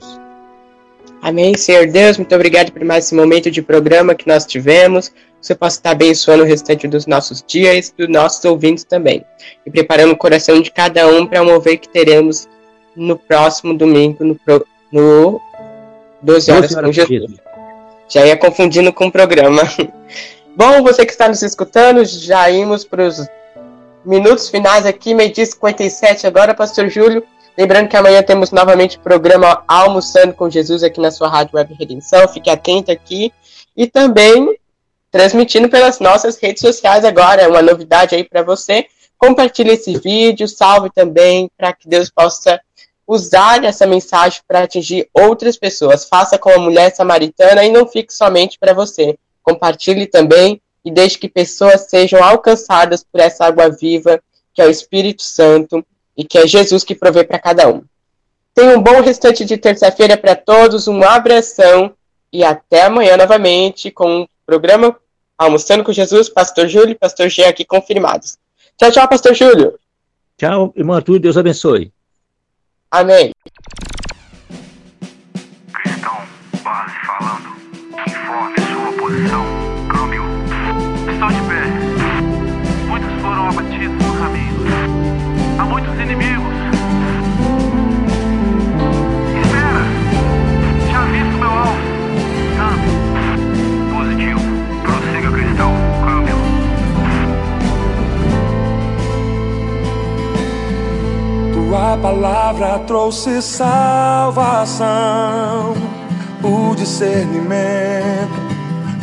Amém, Senhor Deus, muito obrigado por mais esse momento de programa que nós tivemos. Você possa estar abençoando o restante dos nossos dias e dos nossos ouvintes também. E preparando o coração de cada um para o mover que teremos no próximo domingo, no, pro, no 12 horas, 12 horas com Jesus. Já ia confundindo com o programa. Bom, você que está nos escutando, já ímos para os minutos finais aqui, meio-dia 57 agora, Pastor Júlio. Lembrando que amanhã temos novamente o programa Almoçando com Jesus aqui na sua Rádio Web Redenção. Fique atento aqui. E também transmitindo pelas nossas redes sociais agora. É uma novidade aí para você. Compartilhe esse vídeo, salve também, para que Deus possa usar essa mensagem para atingir outras pessoas. Faça como a mulher samaritana e não fique somente para você. Compartilhe também e deixe que pessoas sejam alcançadas por essa água viva, que é o Espírito Santo, e que é Jesus que provê para cada um. Tenha um bom restante de terça-feira para todos, um abração e até amanhã novamente com o programa Almoçando com Jesus, Pastor Júlio e Pastor G aqui confirmados. Tchau, tchau, Pastor Júlio. Tchau, irmão Arthur, Deus abençoe. Amém. Cristão, base falando, informe sua posição, câmbio. Estou de pé. Muitos foram abatidos no caminho. Há muitos inimigos. Tua palavra trouxe salvação, o discernimento,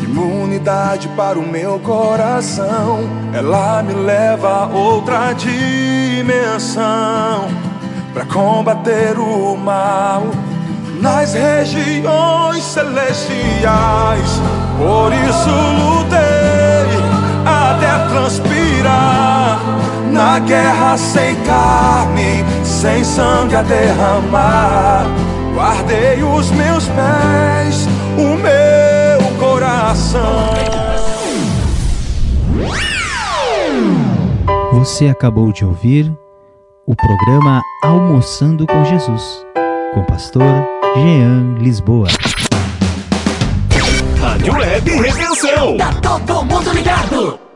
imunidade para o meu coração. Ela me leva a outra dimensão para combater o mal nas regiões celestiais. Por isso lutei até transpirar na guerra sem carne, sem sangue a derramar. Guardei os meus pés, o meu coração. Você acabou de ouvir o programa Almoçando com Jesus, com o pastor Jean Lisboa. Rádio Web Redenção. Tá todo mundo ligado.